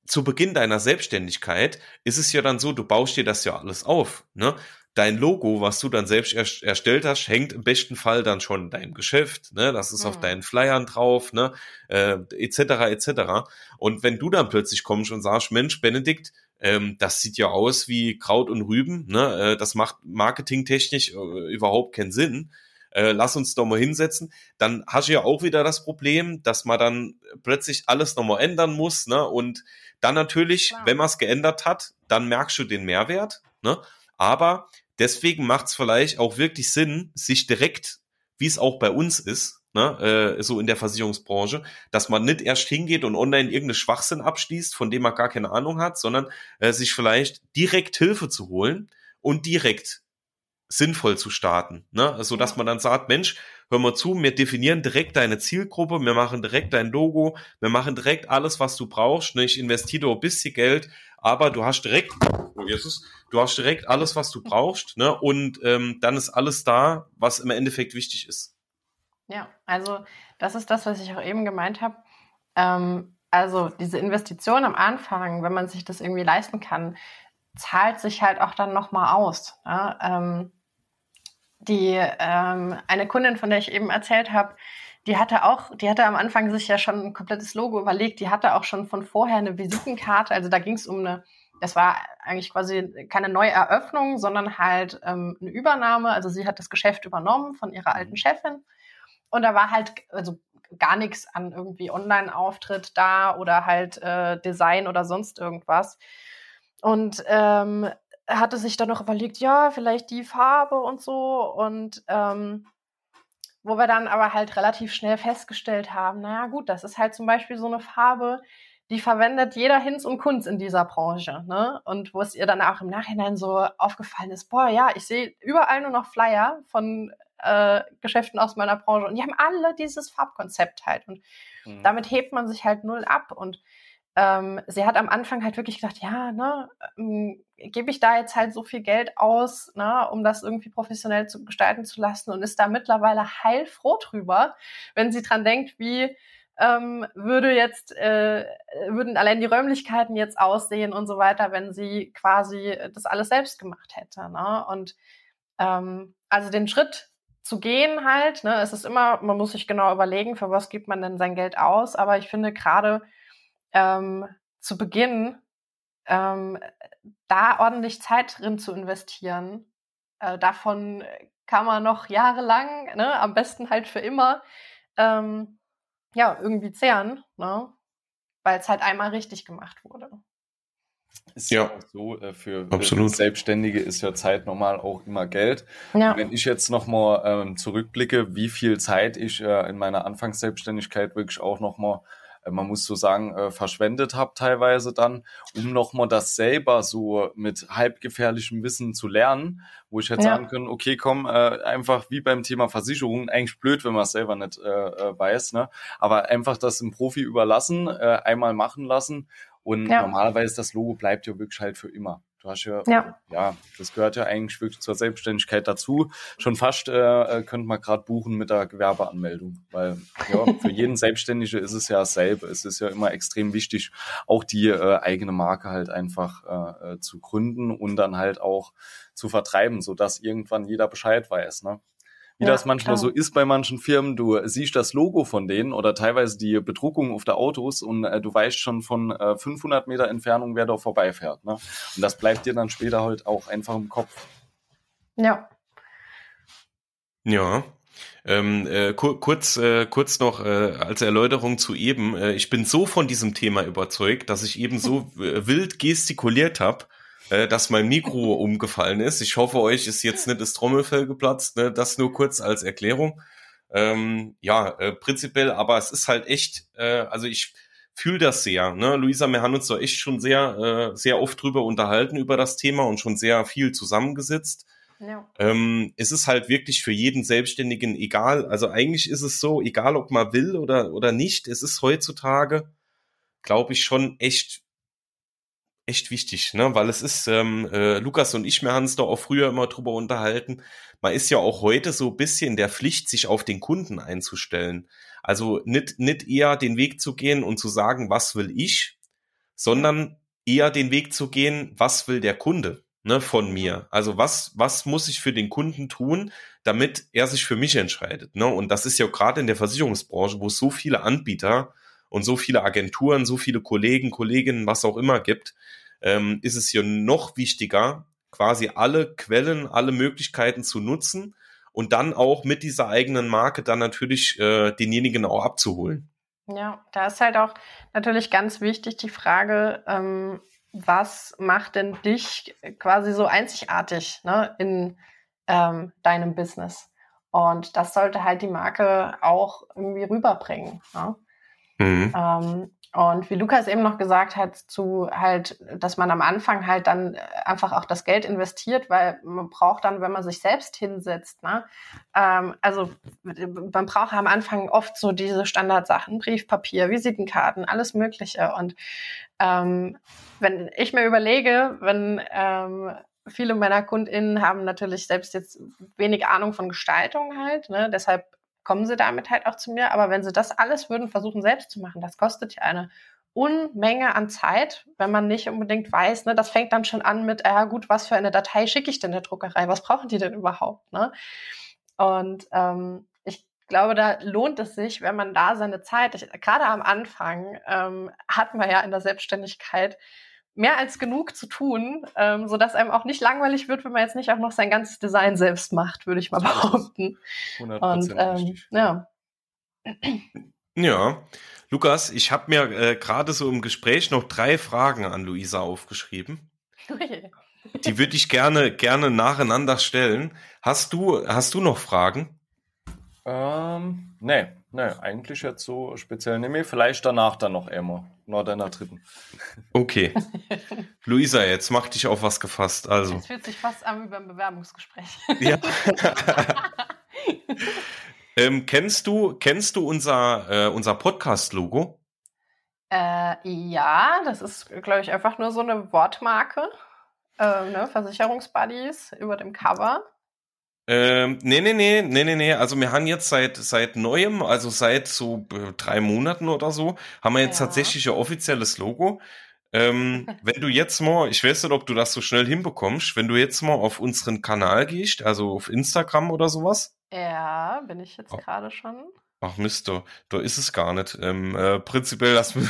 zu Beginn deiner Selbstständigkeit ist es ja dann so, du baust dir das ja alles auf. Ne? Dein Logo, was du dann selbst er erstellt hast, hängt im besten Fall dann schon in deinem Geschäft. Ne? Das ist mhm. auf deinen Flyern drauf, ne? äh, etc. etc. Und wenn du dann plötzlich kommst und sagst, Mensch, Benedikt, ähm, das sieht ja aus wie Kraut und Rüben, ne? äh, das macht marketingtechnisch äh, überhaupt keinen Sinn äh, lass uns doch mal hinsetzen, dann hast du ja auch wieder das Problem, dass man dann plötzlich alles nochmal ändern muss, ne? Und dann natürlich, Klar. wenn man es geändert hat, dann merkst du den Mehrwert, ne? Aber deswegen macht es vielleicht auch wirklich Sinn, sich direkt, wie es auch bei uns ist, ne, äh, so in der Versicherungsbranche, dass man nicht erst hingeht und online irgendeine Schwachsinn abschließt, von dem man gar keine Ahnung hat, sondern äh, sich vielleicht direkt Hilfe zu holen und direkt sinnvoll zu starten, ne? so dass man dann sagt, Mensch, hör mal zu, wir definieren direkt deine Zielgruppe, wir machen direkt dein Logo, wir machen direkt alles, was du brauchst. Ne? Ich investiere ein bisschen Geld, aber du hast direkt, oh Jesus, du hast direkt alles, was du brauchst, ne? Und ähm, dann ist alles da, was im Endeffekt wichtig ist. Ja, also das ist das, was ich auch eben gemeint habe. Ähm, also diese Investition am Anfang, wenn man sich das irgendwie leisten kann, zahlt sich halt auch dann nochmal aus. Ja? Ähm, die ähm, eine Kundin, von der ich eben erzählt habe, die hatte auch, die hatte am Anfang sich ja schon ein komplettes Logo überlegt. Die hatte auch schon von vorher eine Visitenkarte. Also da ging es um eine, das war eigentlich quasi keine neue Eröffnung, sondern halt ähm, eine Übernahme. Also sie hat das Geschäft übernommen von ihrer alten mhm. Chefin. Und da war halt also gar nichts an irgendwie Online-Auftritt da oder halt äh, Design oder sonst irgendwas. Und ähm, hatte sich dann noch überlegt, ja, vielleicht die Farbe und so. Und ähm, wo wir dann aber halt relativ schnell festgestellt haben, naja gut, das ist halt zum Beispiel so eine Farbe, die verwendet jeder Hinz und Kunz in dieser Branche. Ne? Und wo es ihr dann auch im Nachhinein so aufgefallen ist, boah, ja, ich sehe überall nur noch Flyer von äh, Geschäften aus meiner Branche und die haben alle dieses Farbkonzept halt. Und mhm. damit hebt man sich halt null ab. Und ähm, sie hat am Anfang halt wirklich gedacht, ja, ne, ähm, gebe ich da jetzt halt so viel Geld aus, ne, um das irgendwie professionell zu gestalten zu lassen und ist da mittlerweile heilfroh drüber, wenn sie dran denkt, wie ähm, würde jetzt, äh, würden allein die Räumlichkeiten jetzt aussehen und so weiter, wenn sie quasi das alles selbst gemacht hätte. Ne? Und ähm, also den Schritt zu gehen halt, ne, es ist immer, man muss sich genau überlegen, für was gibt man denn sein Geld aus, aber ich finde gerade ähm, zu Beginn ähm, da ordentlich Zeit drin zu investieren. Äh, davon kann man noch jahrelang, ne, am besten halt für immer, ähm, ja, irgendwie zehren, ne? weil es halt einmal richtig gemacht wurde. Ist ja, ja auch so, äh, für, für, Selbstständige ist ja Zeit normal auch immer Geld. Ja. Wenn ich jetzt nochmal ähm, zurückblicke, wie viel Zeit ich äh, in meiner Anfangsselbstständigkeit wirklich auch nochmal man muss so sagen, äh, verschwendet habe teilweise dann, um nochmal das selber so mit halbgefährlichem Wissen zu lernen, wo ich hätte ja. sagen können, okay, komm, äh, einfach wie beim Thema Versicherungen, eigentlich blöd, wenn man es selber nicht äh, äh, weiß, ne? aber einfach das dem Profi überlassen, äh, einmal machen lassen und ja. normalerweise das Logo bleibt ja wirklich halt für immer. Du hast ja, ja, ja, das gehört ja eigentlich wirklich zur Selbstständigkeit dazu. Schon fast äh, äh könnte man gerade buchen mit der Gewerbeanmeldung, weil ja, für jeden Selbstständige ist es ja dasselbe. Es ist ja immer extrem wichtig, auch die äh, eigene Marke halt einfach äh, äh zu gründen und dann halt auch zu vertreiben, sodass irgendwann jeder Bescheid weiß. Ne? Wie ja, das manchmal klar. so ist bei manchen Firmen. Du siehst das Logo von denen oder teilweise die Bedruckung auf der Autos und äh, du weißt schon von äh, 500 Meter Entfernung, wer da vorbeifährt. Ne? Und das bleibt dir dann später halt auch einfach im Kopf. Ja. Ja. Ähm, äh, kur kurz, äh, kurz noch äh, als Erläuterung zu eben. Äh, ich bin so von diesem Thema überzeugt, dass ich eben so äh, wild gestikuliert habe, äh, dass mein Mikro umgefallen ist. Ich hoffe, euch ist jetzt nicht das Trommelfell geplatzt. Ne? Das nur kurz als Erklärung. Ähm, ja, äh, prinzipiell, aber es ist halt echt, äh, also ich fühle das sehr. Ne? Luisa, wir haben uns da echt schon sehr, äh, sehr oft drüber unterhalten über das Thema und schon sehr viel zusammengesetzt. Ja. Ähm, es ist halt wirklich für jeden Selbstständigen egal. Also eigentlich ist es so, egal ob man will oder, oder nicht, es ist heutzutage, glaube ich, schon echt echt wichtig, ne? Weil es ist, ähm, äh, Lukas und ich, wir haben uns da auch früher immer drüber unterhalten. Man ist ja auch heute so ein bisschen der Pflicht, sich auf den Kunden einzustellen. Also nicht, nicht eher den Weg zu gehen und zu sagen, was will ich, sondern eher den Weg zu gehen, was will der Kunde ne, von mir? Also was, was muss ich für den Kunden tun, damit er sich für mich entscheidet? Ne? Und das ist ja gerade in der Versicherungsbranche, wo es so viele Anbieter und so viele Agenturen, so viele Kollegen, Kolleginnen, was auch immer gibt, ähm, ist es hier noch wichtiger, quasi alle Quellen, alle Möglichkeiten zu nutzen und dann auch mit dieser eigenen Marke dann natürlich äh, denjenigen auch abzuholen. Ja, da ist halt auch natürlich ganz wichtig die Frage, ähm, was macht denn dich quasi so einzigartig ne, in ähm, deinem Business? Und das sollte halt die Marke auch irgendwie rüberbringen. Ne? Mhm. Ähm, und wie Lukas eben noch gesagt hat, zu halt, dass man am Anfang halt dann einfach auch das Geld investiert, weil man braucht dann, wenn man sich selbst hinsetzt, ne? Ähm, also man braucht am Anfang oft so diese Standardsachen, Briefpapier, Visitenkarten, alles Mögliche. Und ähm, wenn ich mir überlege, wenn ähm, viele meiner KundInnen haben natürlich selbst jetzt wenig Ahnung von Gestaltung halt, ne? deshalb kommen sie damit halt auch zu mir. Aber wenn sie das alles würden versuchen selbst zu machen, das kostet ja eine Unmenge an Zeit, wenn man nicht unbedingt weiß, ne, das fängt dann schon an mit, ja gut, was für eine Datei schicke ich denn der Druckerei? Was brauchen die denn überhaupt? Ne? Und ähm, ich glaube, da lohnt es sich, wenn man da seine Zeit, ich, gerade am Anfang ähm, hat man ja in der Selbstständigkeit mehr als genug zu tun, ähm, sodass einem auch nicht langweilig wird, wenn man jetzt nicht auch noch sein ganzes Design selbst macht, würde ich mal behaupten. 100% Und ähm, ja. Ja, Lukas, ich habe mir äh, gerade so im Gespräch noch drei Fragen an Luisa aufgeschrieben. Die würde ich gerne gerne nacheinander stellen. Hast du hast du noch Fragen? Ähm, nee, nee, eigentlich jetzt so speziell nicht mehr. Vielleicht danach dann noch immer, nach deiner dritten. Okay. Luisa, jetzt mach dich auf was gefasst. Also. Es fühlt sich fast an wie beim Bewerbungsgespräch. Ja. ähm, kennst du, kennst du unser, äh, unser Podcast-Logo? Äh, ja, das ist, glaube ich, einfach nur so eine Wortmarke. Äh, ne? Versicherungsbuddies über dem Cover. Ähm, nee, nee, nee, nee, nee, nee. Also wir haben jetzt seit seit neuem, also seit so äh, drei Monaten oder so, haben wir jetzt ja. tatsächlich ein offizielles Logo. Ähm, wenn du jetzt mal, ich weiß nicht, ob du das so schnell hinbekommst, wenn du jetzt mal auf unseren Kanal gehst, also auf Instagram oder sowas. Ja, bin ich jetzt oh. gerade schon. Ach Mist, da, da ist es gar nicht. Ähm, äh, prinzipiell lassen wir.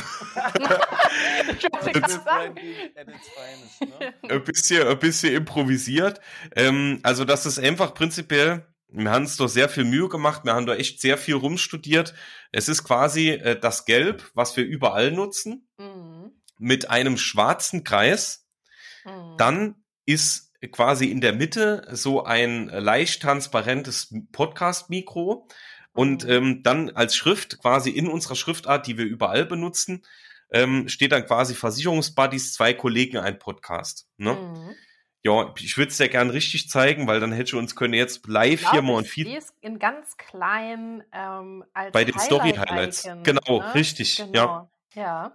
ein, bisschen, ein bisschen improvisiert. Ähm, also, das ist einfach prinzipiell, wir haben uns da sehr viel Mühe gemacht, wir haben da echt sehr viel rumstudiert. Es ist quasi äh, das Gelb, was wir überall nutzen, mhm. mit einem schwarzen Kreis. Mhm. Dann ist quasi in der Mitte so ein leicht transparentes Podcast-Mikro und ähm, dann als Schrift, quasi in unserer Schriftart, die wir überall benutzen, ähm, steht dann quasi Versicherungsbuddies, zwei Kollegen, ein Podcast. Ne? Mhm. Ja, ich würde es dir gern richtig zeigen, weil dann hätte uns können jetzt live hier mal und viel. in ganz klein ähm, als Bei den Story Highlights. Genau, ne? richtig. Genau. Ja. ja.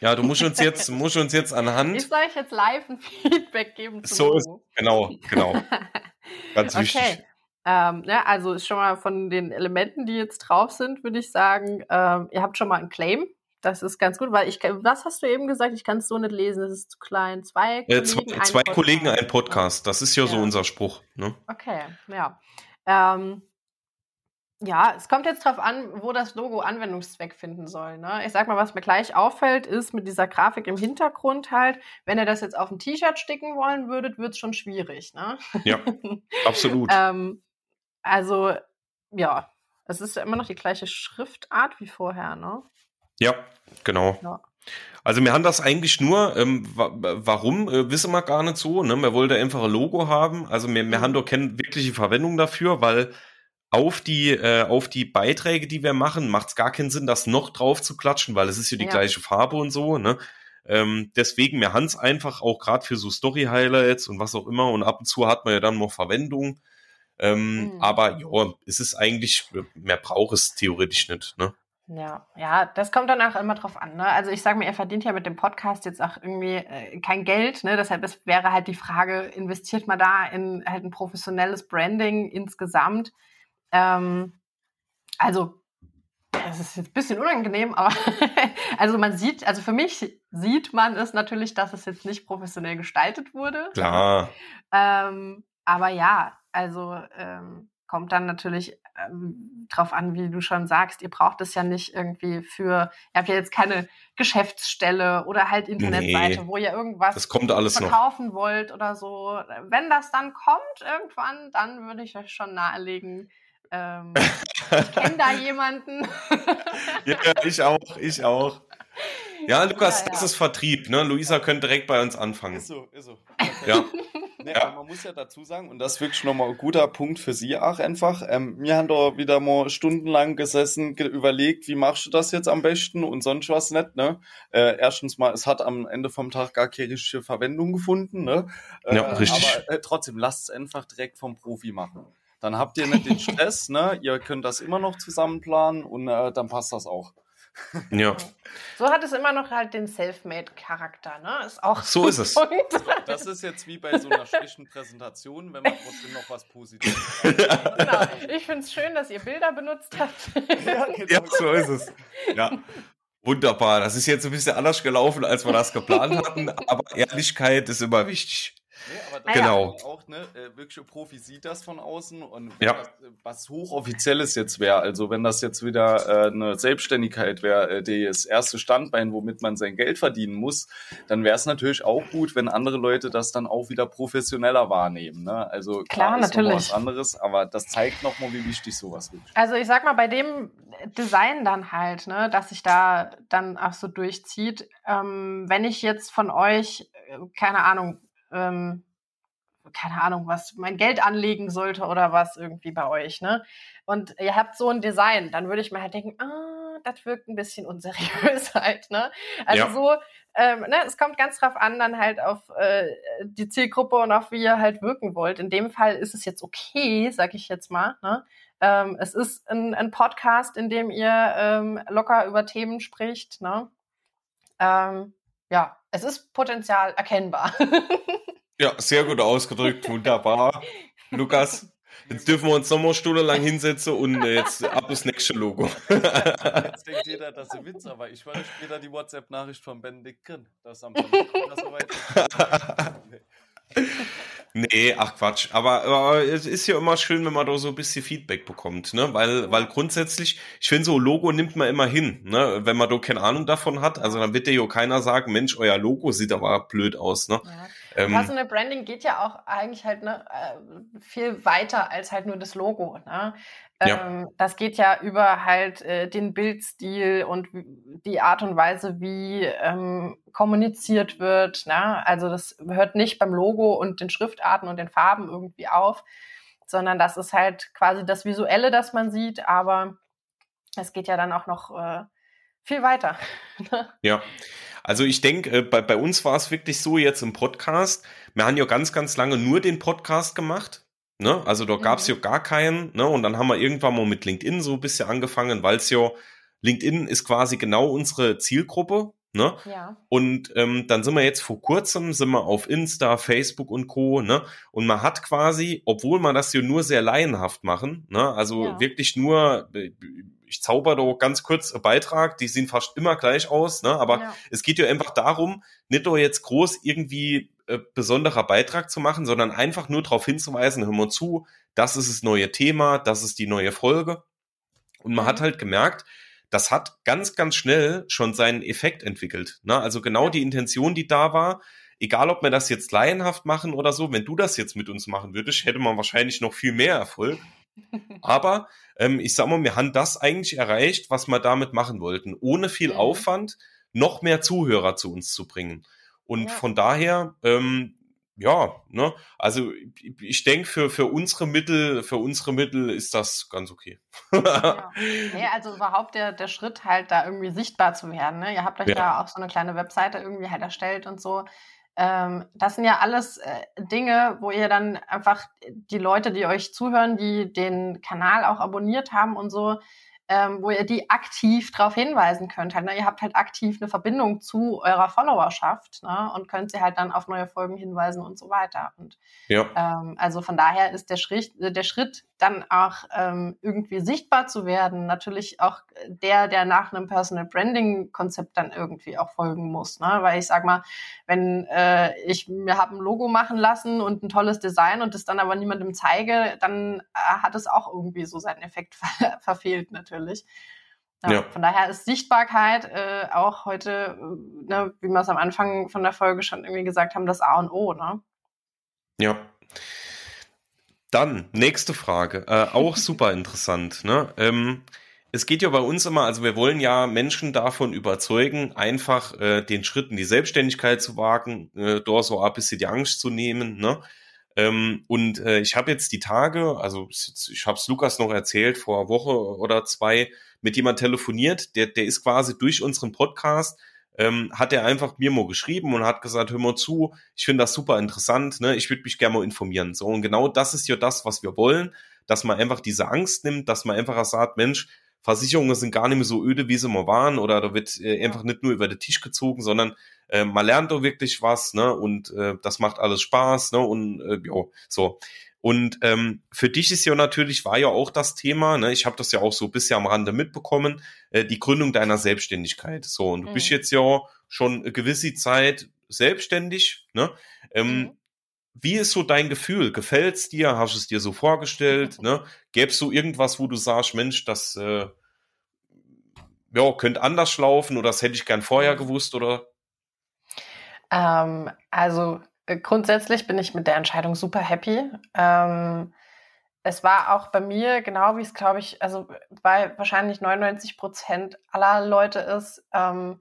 Ja, du musst uns jetzt, musst uns jetzt anhand. Ich soll euch jetzt live ein Feedback geben. Zum so ist, genau, genau. Ganz wichtig. Ähm, ja, also ist schon mal von den Elementen, die jetzt drauf sind, würde ich sagen, ähm, ihr habt schon mal einen Claim. Das ist ganz gut, weil ich, was hast du eben gesagt? Ich kann es so nicht lesen, es ist zu klein. Zwei Kollegen, äh, zwei, zwei ein Kollegen, ein Podcast. Das ist ja, ja, so unser Spruch. Ne? Okay, ja. Ähm, ja, es kommt jetzt drauf an, wo das Logo Anwendungszweck finden soll. Ne? Ich sag mal, was mir gleich auffällt, ist mit dieser Grafik im Hintergrund halt, wenn ihr das jetzt auf ein T-Shirt sticken wollen würdet, wird es schon schwierig. Ne? Ja, absolut. ähm, also, ja, es ist ja immer noch die gleiche Schriftart wie vorher, ne? Ja, genau. Ja. Also wir haben das eigentlich nur, ähm, wa warum, äh, wissen wir gar nicht so. Ne? Wir wollten einfach ein Logo haben. Also wir, wir mhm. haben doch keine wirkliche Verwendung dafür, weil auf die, äh, auf die Beiträge, die wir machen, macht es gar keinen Sinn, das noch drauf zu klatschen, weil es ist ja die ja. gleiche Farbe und so. Ne? Ähm, deswegen, wir haben es einfach auch gerade für so Story-Highlights und was auch immer. Und ab und zu hat man ja dann noch Verwendung. Ähm, mhm. Aber ja, es ist eigentlich, mehr braucht es theoretisch nicht. Ne? Ja, ja, das kommt dann auch immer drauf an. Ne? Also ich sage mir, er verdient ja mit dem Podcast jetzt auch irgendwie äh, kein Geld. Ne? Deshalb ist, wäre halt die Frage, investiert man da in halt ein professionelles Branding insgesamt? Ähm, also das ist jetzt ein bisschen unangenehm, aber also man sieht, also für mich sieht man es natürlich, dass es jetzt nicht professionell gestaltet wurde. Klar. Ähm, aber ja, also ähm, kommt dann natürlich ähm, drauf an, wie du schon sagst, ihr braucht es ja nicht irgendwie für, ihr habt ja jetzt keine Geschäftsstelle oder halt Internetseite, nee, wo ihr irgendwas das kommt alles verkaufen noch. wollt oder so. Wenn das dann kommt irgendwann, dann würde ich euch schon nahelegen, ähm, ich kenne da jemanden. ja, ich auch, ich auch. Ja, Lukas, ja, ja. das ist Vertrieb, ne? Luisa könnte direkt bei uns anfangen. Ist so, ist so. Okay. Ja. Nee, ja. man muss ja dazu sagen, und das ist wirklich nochmal ein guter Punkt für Sie auch einfach. Ähm, wir haben da wieder mal stundenlang gesessen, ge überlegt, wie machst du das jetzt am besten und sonst was nicht, ne? Äh, erstens mal, es hat am Ende vom Tag gar keine richtige Verwendung gefunden, ne? Äh, ja, richtig. Aber äh, trotzdem, lasst es einfach direkt vom Profi machen. Dann habt ihr nicht den Stress, ne? Ihr könnt das immer noch zusammen planen und äh, dann passt das auch. Ja. So hat es immer noch halt den Selfmade-Charakter, ne? Ist auch so ist es. Das ist jetzt wie bei so einer schlichten Präsentation, wenn man trotzdem noch was Positives. genau. Ich finde es schön, dass ihr Bilder benutzt habt. ja, genau. ja, so ist es. Ja. Wunderbar. Das ist jetzt ein bisschen anders gelaufen, als wir das geplant hatten, aber Ehrlichkeit ist immer wichtig. Nee, aber das genau. auch, ne, äh, wirklich ein Profi sieht das von außen und ja. das, äh, was hochoffizielles jetzt wäre, also wenn das jetzt wieder äh, eine Selbstständigkeit wäre, äh, das erste Standbein, womit man sein Geld verdienen muss, dann wäre es natürlich auch gut, wenn andere Leute das dann auch wieder professioneller wahrnehmen. Ne? Also klar, klar ist natürlich. was anderes, aber das zeigt nochmal, wie wichtig sowas ist. Also ich sag mal, bei dem Design dann halt, ne, dass sich da dann auch so durchzieht, ähm, wenn ich jetzt von euch, äh, keine Ahnung, ähm, keine Ahnung, was mein Geld anlegen sollte oder was irgendwie bei euch, ne? Und ihr habt so ein Design, dann würde ich mir halt denken, ah, das wirkt ein bisschen unseriös halt, ne? Also ja. so, ähm, ne, es kommt ganz drauf an, dann halt auf äh, die Zielgruppe und auf wie ihr halt wirken wollt. In dem Fall ist es jetzt okay, sag ich jetzt mal, ne? Ähm, es ist ein, ein, Podcast, in dem ihr ähm, locker über Themen spricht, ne? Ähm, ja, es ist Potenzial erkennbar. ja, sehr gut ausgedrückt, wunderbar. Lukas, jetzt dürfen wir uns nochmal stundenlang hinsetzen und jetzt ab das nächste Logo. jetzt denkt jeder, das ist ein Witz, aber ich werde später die WhatsApp-Nachricht von Benedikt kriegen, dass am Sonntag soweit Nee, ach Quatsch. Aber, aber es ist ja immer schön, wenn man da so ein bisschen Feedback bekommt, ne? Weil, weil grundsätzlich, ich finde, so Logo nimmt man immer hin, ne? Wenn man da keine Ahnung davon hat, also dann wird ja keiner sagen, Mensch, euer Logo sieht aber blöd aus, ne? Ja. Ähm, Personal Branding geht ja auch eigentlich halt ne, äh, viel weiter als halt nur das Logo. Ne? Ja. Ähm, das geht ja über halt äh, den Bildstil und die Art und Weise, wie ähm, kommuniziert wird. Ne? Also das hört nicht beim Logo und den Schriftarten und den Farben irgendwie auf, sondern das ist halt quasi das Visuelle, das man sieht, aber es geht ja dann auch noch äh, viel weiter. ja. Also ich denke, äh, bei, bei uns war es wirklich so jetzt im Podcast. Wir haben ja ganz, ganz lange nur den Podcast gemacht. Ne? Also da gab es mhm. ja gar keinen. Ne? Und dann haben wir irgendwann mal mit LinkedIn so ein bisschen angefangen, weil es ja, LinkedIn ist quasi genau unsere Zielgruppe. Ne? Ja. Und ähm, dann sind wir jetzt vor kurzem, sind wir auf Insta, Facebook und Co. Ne? Und man hat quasi, obwohl man das ja nur sehr laienhaft machen, ne? also ja. wirklich nur, äh, ich zauber da ganz kurz einen Beitrag, die sehen fast immer gleich aus, ne? aber ja. es geht ja einfach darum, nicht nur jetzt groß irgendwie äh, besonderer Beitrag zu machen, sondern einfach nur darauf hinzuweisen, hör mal zu, das ist das neue Thema, das ist die neue Folge. Und man mhm. hat halt gemerkt, das hat ganz, ganz schnell schon seinen Effekt entwickelt. Ne? Also genau die Intention, die da war, egal ob wir das jetzt laienhaft machen oder so, wenn du das jetzt mit uns machen würdest, hätte man wahrscheinlich noch viel mehr Erfolg. Aber ähm, ich sag mal, wir haben das eigentlich erreicht, was wir damit machen wollten, ohne viel mhm. Aufwand noch mehr Zuhörer zu uns zu bringen. Und ja. von daher, ähm, ja, ne, also ich denke, für, für unsere Mittel, für unsere Mittel ist das ganz okay. ja. Nee, also überhaupt der, der Schritt halt da irgendwie sichtbar zu werden. Ne? Ihr habt euch ja. da auch so eine kleine Webseite irgendwie halt erstellt und so. Ähm, das sind ja alles äh, Dinge, wo ihr dann einfach die Leute, die euch zuhören, die den Kanal auch abonniert haben und so, ähm, wo ihr die aktiv darauf hinweisen könnt. Halt, ne? Ihr habt halt aktiv eine Verbindung zu eurer Followerschaft ne? und könnt sie halt dann auf neue Folgen hinweisen und so weiter. Und ja. ähm, also von daher ist der Schritt, der Schritt dann auch ähm, irgendwie sichtbar zu werden, natürlich auch der, der nach einem Personal Branding Konzept dann irgendwie auch folgen muss. Ne? Weil ich sag mal, wenn äh, ich mir habe ein Logo machen lassen und ein tolles Design und das dann aber niemandem zeige, dann äh, hat es auch irgendwie so seinen Effekt ver verfehlt natürlich. Ja, ja. Von daher ist Sichtbarkeit äh, auch heute, ne, wie wir es am Anfang von der Folge schon irgendwie gesagt haben, das A und O. Ne? Ja. Dann, nächste Frage, äh, auch super interessant. Ne? Ähm, es geht ja bei uns immer, also wir wollen ja Menschen davon überzeugen, einfach äh, den Schritt in die Selbstständigkeit zu wagen, äh, dort so ein bisschen die Angst zu nehmen. Ne? Ähm, und äh, ich habe jetzt die Tage, also ich habe es Lukas noch erzählt, vor einer Woche oder zwei, mit jemand telefoniert, der, der ist quasi durch unseren Podcast ähm, hat er einfach mir mal geschrieben und hat gesagt, hör mal zu, ich finde das super interessant, ne? ich würde mich gerne mal informieren. So, und genau das ist ja das, was wir wollen, dass man einfach diese Angst nimmt, dass man einfach sagt, Mensch, Versicherungen sind gar nicht mehr so öde, wie sie mal waren, oder da wird äh, einfach nicht nur über den Tisch gezogen, sondern äh, man lernt da wirklich was, ne? Und äh, das macht alles Spaß, ne? Und äh, ja, so. Und ähm, für dich ist ja natürlich, war ja auch das Thema, ne, ich habe das ja auch so bisher am Rande mitbekommen, äh, die Gründung deiner Selbstständigkeit. So, und du mhm. bist jetzt ja schon eine gewisse Zeit selbstständig. Ne? Ähm, mhm. Wie ist so dein Gefühl? Gefällt's dir? Hast du es dir so vorgestellt? ne? Gäb's so irgendwas, wo du sagst, Mensch, das äh, ja, könnte anders laufen oder das hätte ich gern vorher mhm. gewusst oder? Ähm, also grundsätzlich bin ich mit der Entscheidung super happy. Ähm, es war auch bei mir, genau wie es, glaube ich, also bei wahrscheinlich 99 Prozent aller Leute ist, ähm,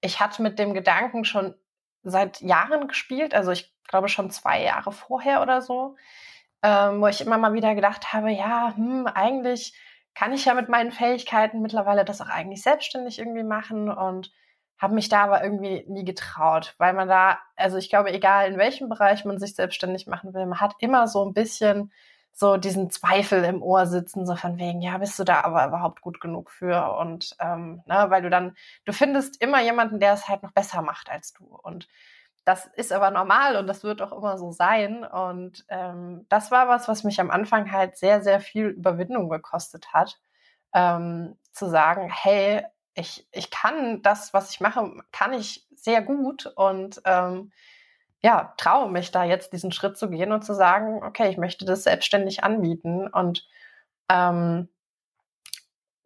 ich hatte mit dem Gedanken schon seit Jahren gespielt, also ich glaube schon zwei Jahre vorher oder so, ähm, wo ich immer mal wieder gedacht habe, ja, hm, eigentlich kann ich ja mit meinen Fähigkeiten mittlerweile das auch eigentlich selbstständig irgendwie machen und habe mich da aber irgendwie nie getraut, weil man da, also ich glaube, egal in welchem Bereich man sich selbstständig machen will, man hat immer so ein bisschen so diesen Zweifel im Ohr sitzen, so von wegen, ja, bist du da aber überhaupt gut genug für? Und ähm, ne, weil du dann, du findest immer jemanden, der es halt noch besser macht als du. Und das ist aber normal und das wird auch immer so sein. Und ähm, das war was, was mich am Anfang halt sehr, sehr viel Überwindung gekostet hat, ähm, zu sagen, hey, ich, ich kann das, was ich mache, kann ich sehr gut und ähm, ja, traue mich da jetzt diesen Schritt zu gehen und zu sagen, okay, ich möchte das selbstständig anbieten und ähm,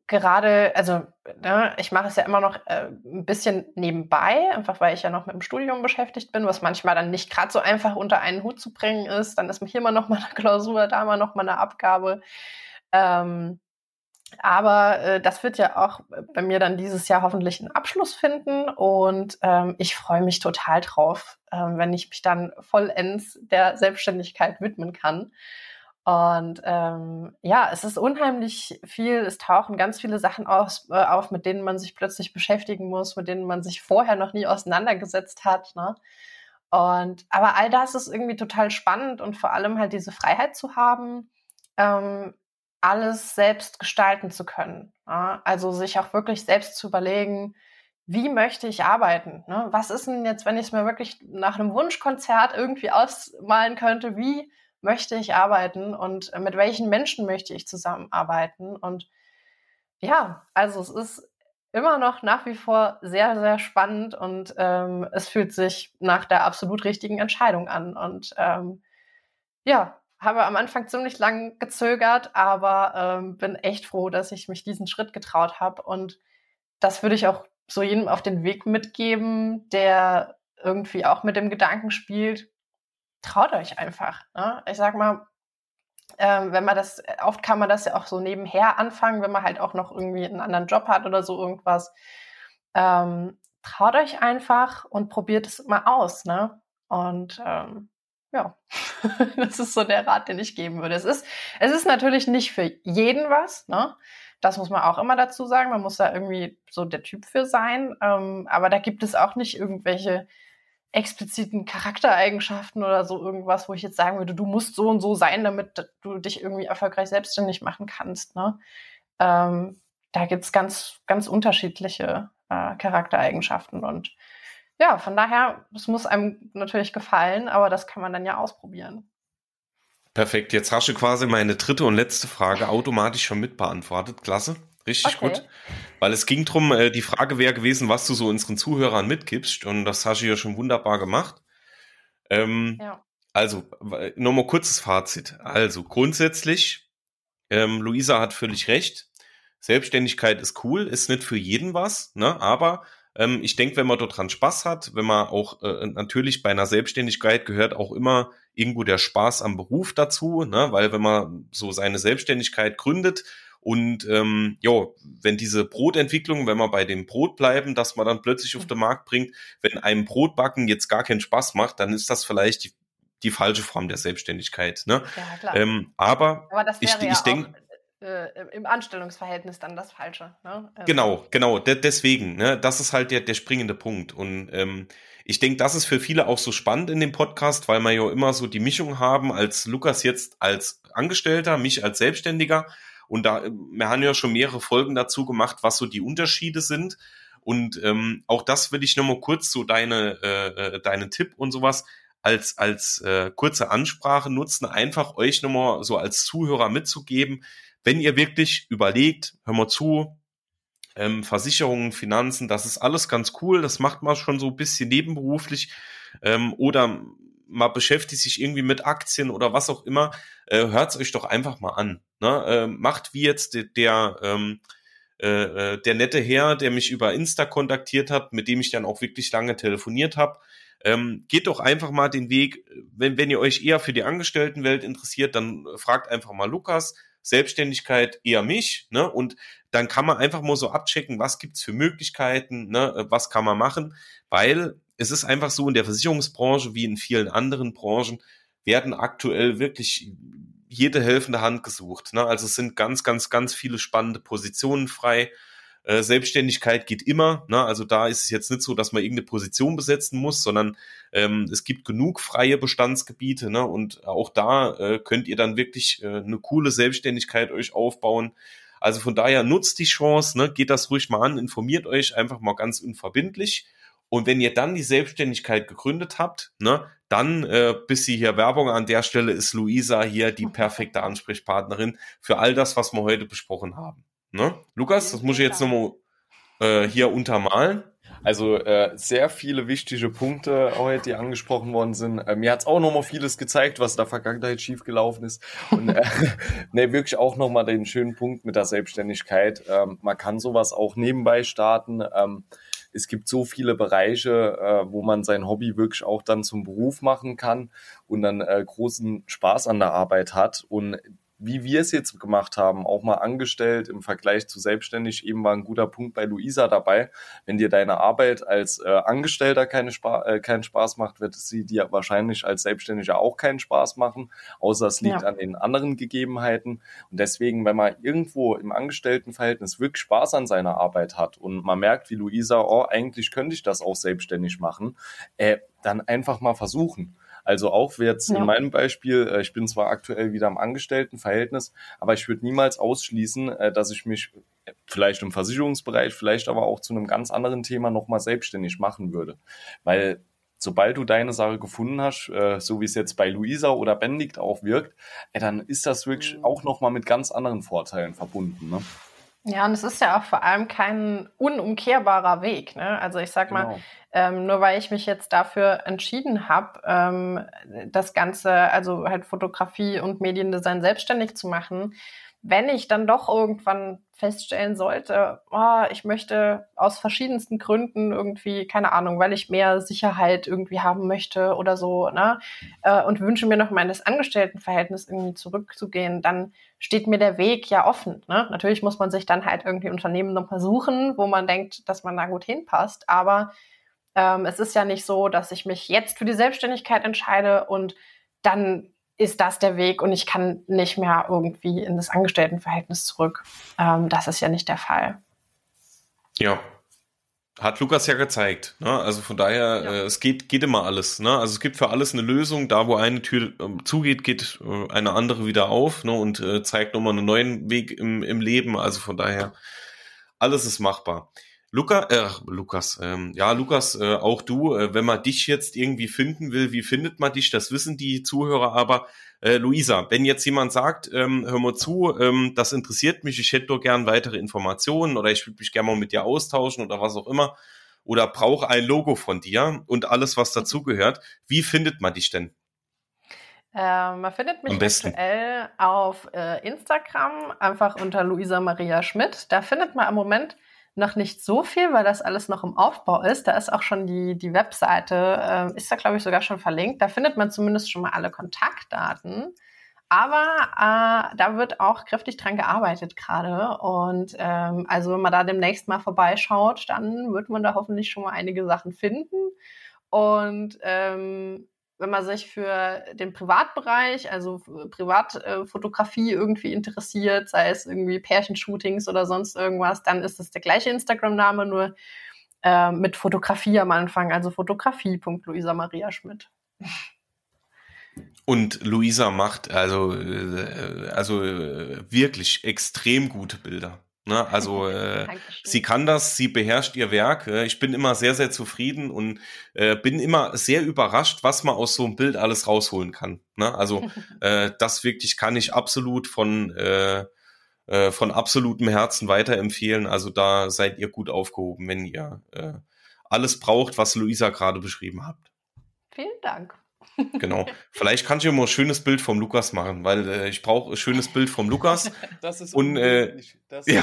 gerade, also ne, ich mache es ja immer noch äh, ein bisschen nebenbei, einfach weil ich ja noch mit dem Studium beschäftigt bin, was manchmal dann nicht gerade so einfach unter einen Hut zu bringen ist. Dann ist hier mal noch mal eine Klausur, da mal noch mal eine Abgabe. Ähm, aber äh, das wird ja auch bei mir dann dieses Jahr hoffentlich einen Abschluss finden und ähm, ich freue mich total drauf, ähm, wenn ich mich dann vollends der Selbstständigkeit widmen kann. Und ähm, ja, es ist unheimlich viel, es tauchen ganz viele Sachen aus, äh, auf, mit denen man sich plötzlich beschäftigen muss, mit denen man sich vorher noch nie auseinandergesetzt hat. Ne? Und aber all das ist irgendwie total spannend und vor allem halt diese Freiheit zu haben, ähm, alles selbst gestalten zu können. Ja? Also sich auch wirklich selbst zu überlegen, wie möchte ich arbeiten? Ne? Was ist denn jetzt, wenn ich es mir wirklich nach einem Wunschkonzert irgendwie ausmalen könnte, wie möchte ich arbeiten und mit welchen Menschen möchte ich zusammenarbeiten? Und ja, also es ist immer noch nach wie vor sehr, sehr spannend und ähm, es fühlt sich nach der absolut richtigen Entscheidung an. Und ähm, ja, habe am Anfang ziemlich lang gezögert, aber ähm, bin echt froh, dass ich mich diesen Schritt getraut habe. Und das würde ich auch so jedem auf den Weg mitgeben, der irgendwie auch mit dem Gedanken spielt, traut euch einfach. Ne? Ich sag mal, ähm, wenn man das, oft kann man das ja auch so nebenher anfangen, wenn man halt auch noch irgendwie einen anderen Job hat oder so irgendwas. Ähm, traut euch einfach und probiert es mal aus, ne? Und ähm, ja, das ist so der Rat, den ich geben würde. Es ist, es ist natürlich nicht für jeden was, ne? Das muss man auch immer dazu sagen. Man muss da irgendwie so der Typ für sein. Ähm, aber da gibt es auch nicht irgendwelche expliziten Charaktereigenschaften oder so irgendwas, wo ich jetzt sagen würde, du musst so und so sein, damit du dich irgendwie erfolgreich selbstständig machen kannst. Ne? Ähm, da gibt's ganz, ganz unterschiedliche äh, Charaktereigenschaften und ja, von daher, es muss einem natürlich gefallen, aber das kann man dann ja ausprobieren. Perfekt, jetzt hast du quasi meine dritte und letzte Frage automatisch schon mitbeantwortet. Klasse. Richtig okay. gut. Weil es ging drum, äh, die Frage wäre gewesen, was du so unseren Zuhörern mitgibst. Und das hast du ja schon wunderbar gemacht. Ähm, ja. Also, nochmal kurzes Fazit. Also, grundsätzlich, ähm, Luisa hat völlig recht. Selbstständigkeit ist cool, ist nicht für jeden was, ne? aber ähm, ich denke, wenn man dort dran Spaß hat, wenn man auch äh, natürlich bei einer Selbstständigkeit gehört auch immer irgendwo der Spaß am Beruf dazu, ne? weil wenn man so seine Selbstständigkeit gründet und ähm, ja, wenn diese Brotentwicklung, wenn wir bei dem Brot bleiben, dass man dann plötzlich auf den Markt bringt, wenn einem Brotbacken jetzt gar keinen Spaß macht, dann ist das vielleicht die, die falsche Form der Selbstständigkeit. Ne? Ja, klar. Ähm, aber, aber das wäre ich, ja ich denke äh, im Anstellungsverhältnis dann das Falsche. Ne? Also. Genau, genau. De deswegen, ne, das ist halt der, der springende Punkt. Und ähm, ich denke, das ist für viele auch so spannend in dem Podcast, weil wir ja immer so die Mischung haben, als Lukas jetzt als Angestellter, mich als Selbstständiger und da, wir haben ja schon mehrere Folgen dazu gemacht, was so die Unterschiede sind. Und ähm, auch das will ich nochmal kurz so deine, äh, äh, deinen Tipp und sowas als, als äh, kurze Ansprache nutzen, einfach euch nochmal so als Zuhörer mitzugeben, wenn ihr wirklich überlegt, hör mal zu, ähm, Versicherungen, Finanzen, das ist alles ganz cool, das macht man schon so ein bisschen nebenberuflich ähm, oder man beschäftigt sich irgendwie mit Aktien oder was auch immer, äh, hört es euch doch einfach mal an. Ne? Äh, macht wie jetzt der, der, ähm, äh, äh, der nette Herr, der mich über Insta kontaktiert hat, mit dem ich dann auch wirklich lange telefoniert habe. Ähm, geht doch einfach mal den Weg, wenn, wenn ihr euch eher für die Angestelltenwelt interessiert, dann fragt einfach mal Lukas. Selbstständigkeit eher mich, ne? Und dann kann man einfach mal so abchecken, was gibt's für Möglichkeiten, ne? Was kann man machen? Weil es ist einfach so in der Versicherungsbranche wie in vielen anderen Branchen werden aktuell wirklich jede helfende Hand gesucht. Ne? Also es sind ganz, ganz, ganz viele spannende Positionen frei. Äh, Selbstständigkeit geht immer. Ne? Also da ist es jetzt nicht so, dass man irgendeine Position besetzen muss, sondern ähm, es gibt genug freie Bestandsgebiete. Ne? Und auch da äh, könnt ihr dann wirklich äh, eine coole Selbstständigkeit euch aufbauen. Also von daher nutzt die Chance, ne? geht das ruhig mal an, informiert euch einfach mal ganz unverbindlich. Und wenn ihr dann die Selbstständigkeit gegründet habt, ne, dann, äh, bis sie hier Werbung an der Stelle, ist Luisa hier die perfekte Ansprechpartnerin für all das, was wir heute besprochen haben. Ne? Lukas, das muss ich jetzt nochmal äh, hier untermalen. Also äh, sehr viele wichtige Punkte heute, die angesprochen worden sind. Äh, mir hat's auch nochmal vieles gezeigt, was in der Vergangenheit schiefgelaufen ist. Und äh, ne, wirklich auch nochmal den schönen Punkt mit der Selbstständigkeit. Ähm, man kann sowas auch nebenbei starten. Ähm, es gibt so viele Bereiche, äh, wo man sein Hobby wirklich auch dann zum Beruf machen kann und dann äh, großen Spaß an der Arbeit hat. Und wie wir es jetzt gemacht haben, auch mal angestellt im Vergleich zu selbstständig, eben war ein guter Punkt bei Luisa dabei. Wenn dir deine Arbeit als äh, Angestellter keine Spa äh, keinen Spaß macht, wird sie dir wahrscheinlich als Selbstständiger auch keinen Spaß machen, außer es liegt ja. an den anderen Gegebenheiten. Und deswegen, wenn man irgendwo im Angestelltenverhältnis wirklich Spaß an seiner Arbeit hat und man merkt, wie Luisa, oh, eigentlich könnte ich das auch selbstständig machen, äh, dann einfach mal versuchen. Also auch jetzt ja. in meinem Beispiel, äh, ich bin zwar aktuell wieder im Angestelltenverhältnis, aber ich würde niemals ausschließen, äh, dass ich mich vielleicht im Versicherungsbereich, vielleicht aber auch zu einem ganz anderen Thema nochmal selbstständig machen würde. Weil sobald du deine Sache gefunden hast, äh, so wie es jetzt bei Luisa oder Benedikt auch wirkt, dann ist das wirklich mhm. auch nochmal mit ganz anderen Vorteilen verbunden. Ne? Ja, und es ist ja auch vor allem kein unumkehrbarer Weg. Ne? Also ich sag genau. mal, ähm, nur weil ich mich jetzt dafür entschieden habe, ähm, das Ganze, also halt Fotografie und Mediendesign selbstständig zu machen, wenn ich dann doch irgendwann feststellen sollte, oh, ich möchte aus verschiedensten Gründen irgendwie, keine Ahnung, weil ich mehr Sicherheit irgendwie haben möchte oder so, ne, äh, und wünsche mir noch mal in das Angestelltenverhältnis irgendwie zurückzugehen, dann steht mir der Weg ja offen. Ne? Natürlich muss man sich dann halt irgendwie Unternehmen noch versuchen, wo man denkt, dass man da gut hinpasst, aber ähm, es ist ja nicht so, dass ich mich jetzt für die Selbstständigkeit entscheide und dann ist das der Weg und ich kann nicht mehr irgendwie in das Angestelltenverhältnis zurück. Ähm, das ist ja nicht der Fall. Ja. Hat Lukas ja gezeigt. Ne? Also von daher, ja. äh, es geht, geht immer alles. Ne? Also es gibt für alles eine Lösung. Da, wo eine Tür äh, zugeht, geht äh, eine andere wieder auf ne? und äh, zeigt nochmal einen neuen Weg im, im Leben. Also von daher, alles ist machbar. Luca, äh, Lukas, ähm, ja, Lukas, äh, auch du, äh, wenn man dich jetzt irgendwie finden will, wie findet man dich? Das wissen die Zuhörer, aber äh, Luisa, wenn jetzt jemand sagt, ähm, hör mal zu, ähm, das interessiert mich, ich hätte doch gern weitere Informationen oder ich würde mich gerne mal mit dir austauschen oder was auch immer oder brauche ein Logo von dir und alles, was dazugehört, wie findet man dich denn? Äh, man findet mich aktuell auf äh, Instagram einfach unter Luisa Maria Schmidt. Da findet man im Moment noch nicht so viel, weil das alles noch im Aufbau ist. Da ist auch schon die, die Webseite, äh, ist da glaube ich sogar schon verlinkt. Da findet man zumindest schon mal alle Kontaktdaten. Aber äh, da wird auch kräftig dran gearbeitet gerade. Und ähm, also wenn man da demnächst mal vorbeischaut, dann wird man da hoffentlich schon mal einige Sachen finden. Und ähm, wenn man sich für den Privatbereich, also Privatfotografie irgendwie interessiert, sei es irgendwie Pärchenshootings oder sonst irgendwas, dann ist es der gleiche Instagram-Name, nur äh, mit Fotografie am Anfang, also fotografie.luisa Maria Schmidt. Und Luisa macht also, äh, also äh, wirklich extrem gute Bilder. Ne, also äh, sie kann das, sie beherrscht ihr Werk. Äh, ich bin immer sehr, sehr zufrieden und äh, bin immer sehr überrascht, was man aus so einem Bild alles rausholen kann. Ne? Also äh, das wirklich kann ich absolut von äh, äh, von absolutem Herzen weiterempfehlen. Also da seid ihr gut aufgehoben, wenn ihr äh, alles braucht, was Luisa gerade beschrieben habt. Vielen Dank. Genau. Vielleicht kannst du ja mal ein schönes Bild vom Lukas machen, weil äh, ich brauche ein schönes Bild vom Lukas. Das ist und äh, das, ja.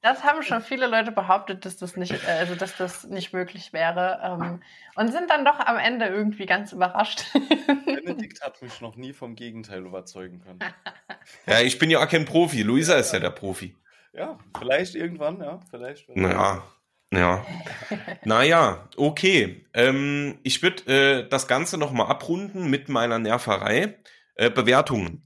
das haben schon viele Leute behauptet, dass das nicht, äh, also dass das nicht möglich wäre ähm, und sind dann doch am Ende irgendwie ganz überrascht. Benedikt hat mich noch nie vom Gegenteil überzeugen können. Ja, ich bin ja auch kein Profi. Luisa ist ja der Profi. Ja, vielleicht irgendwann, ja, vielleicht. Naja. Ja. naja, okay. Ähm, ich würde äh, das Ganze nochmal abrunden mit meiner Nerverei. Äh, Bewertungen.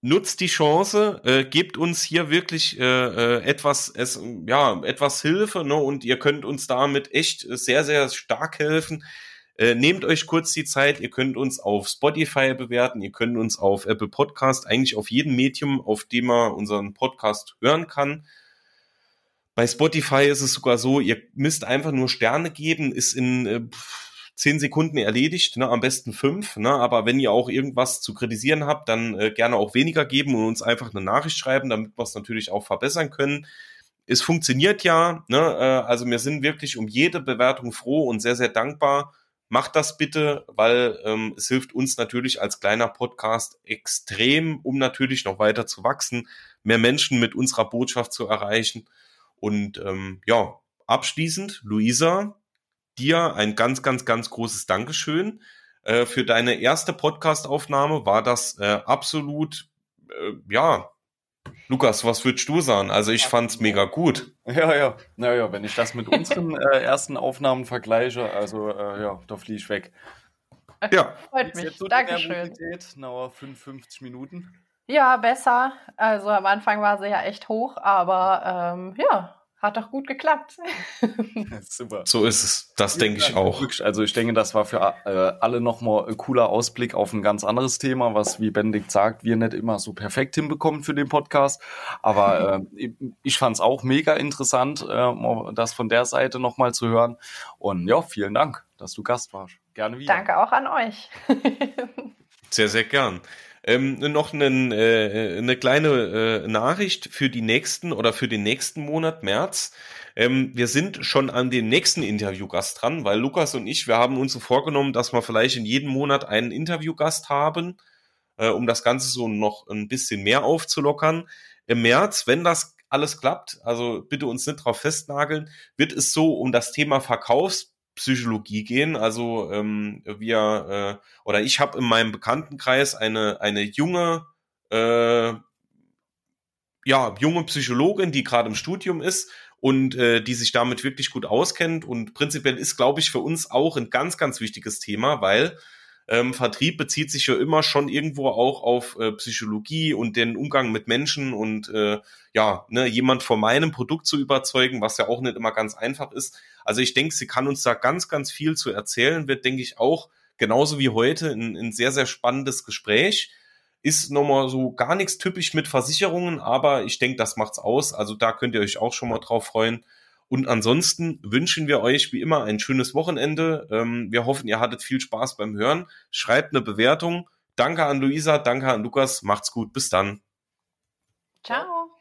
Nutzt die Chance, äh, gebt uns hier wirklich äh, äh, etwas, es, ja, etwas Hilfe, ne? Und ihr könnt uns damit echt sehr, sehr stark helfen. Äh, nehmt euch kurz die Zeit, ihr könnt uns auf Spotify bewerten, ihr könnt uns auf Apple Podcast, eigentlich auf jedem Medium, auf dem man unseren Podcast hören kann. Bei Spotify ist es sogar so, ihr müsst einfach nur Sterne geben, ist in äh, zehn Sekunden erledigt, ne, am besten fünf. Ne, aber wenn ihr auch irgendwas zu kritisieren habt, dann äh, gerne auch weniger geben und uns einfach eine Nachricht schreiben, damit wir es natürlich auch verbessern können. es funktioniert ja, ne? Äh, also wir sind wirklich um jede Bewertung froh und sehr, sehr dankbar. Macht das bitte, weil ähm, es hilft uns natürlich als kleiner Podcast extrem, um natürlich noch weiter zu wachsen, mehr Menschen mit unserer Botschaft zu erreichen. Und ähm, ja, abschließend, Luisa, dir ein ganz, ganz, ganz großes Dankeschön. Äh, für deine erste Podcast-Aufnahme war das äh, absolut, äh, ja, Lukas, was würdest du sagen? Also ich fand's mega gut. Ja, ja, naja, wenn ich das mit unseren äh, ersten Aufnahmen vergleiche, also äh, ja, da fliege ich weg. Ja. Freut mich. Dankeschön. Nauer 55 Minuten. Ja, besser. Also am Anfang war sie ja echt hoch, aber ähm, ja, hat doch gut geklappt. Super. So ist es. Das denke ich auch. Also ich denke, das war für äh, alle nochmal ein cooler Ausblick auf ein ganz anderes Thema, was, wie Benedikt sagt, wir nicht immer so perfekt hinbekommen für den Podcast. Aber äh, ich fand es auch mega interessant, äh, das von der Seite nochmal zu hören. Und ja, vielen Dank, dass du Gast warst. Gerne wieder. Danke auch an euch. sehr, sehr gern. Ähm, noch einen, äh, eine kleine äh, Nachricht für die nächsten oder für den nächsten Monat, März. Ähm, wir sind schon an den nächsten Interviewgast dran, weil Lukas und ich, wir haben uns so vorgenommen, dass wir vielleicht in jedem Monat einen Interviewgast haben, äh, um das Ganze so noch ein bisschen mehr aufzulockern. Im März, wenn das alles klappt, also bitte uns nicht drauf festnageln, wird es so um das Thema Verkaufs Psychologie gehen. Also ähm, wir äh, oder ich habe in meinem Bekanntenkreis eine eine junge äh, ja junge Psychologin, die gerade im Studium ist und äh, die sich damit wirklich gut auskennt und prinzipiell ist, glaube ich, für uns auch ein ganz ganz wichtiges Thema, weil ähm, Vertrieb bezieht sich ja immer schon irgendwo auch auf äh, Psychologie und den Umgang mit Menschen und äh, ja, ne, jemand von meinem Produkt zu überzeugen, was ja auch nicht immer ganz einfach ist. Also ich denke, sie kann uns da ganz, ganz viel zu erzählen, wird, denke ich, auch genauso wie heute ein, ein sehr, sehr spannendes Gespräch. Ist nochmal so gar nichts typisch mit Versicherungen, aber ich denke, das macht's aus. Also da könnt ihr euch auch schon mal drauf freuen. Und ansonsten wünschen wir euch wie immer ein schönes Wochenende. Ähm, wir hoffen, ihr hattet viel Spaß beim Hören. Schreibt eine Bewertung. Danke an Luisa, danke an Lukas. Macht's gut. Bis dann. Ciao.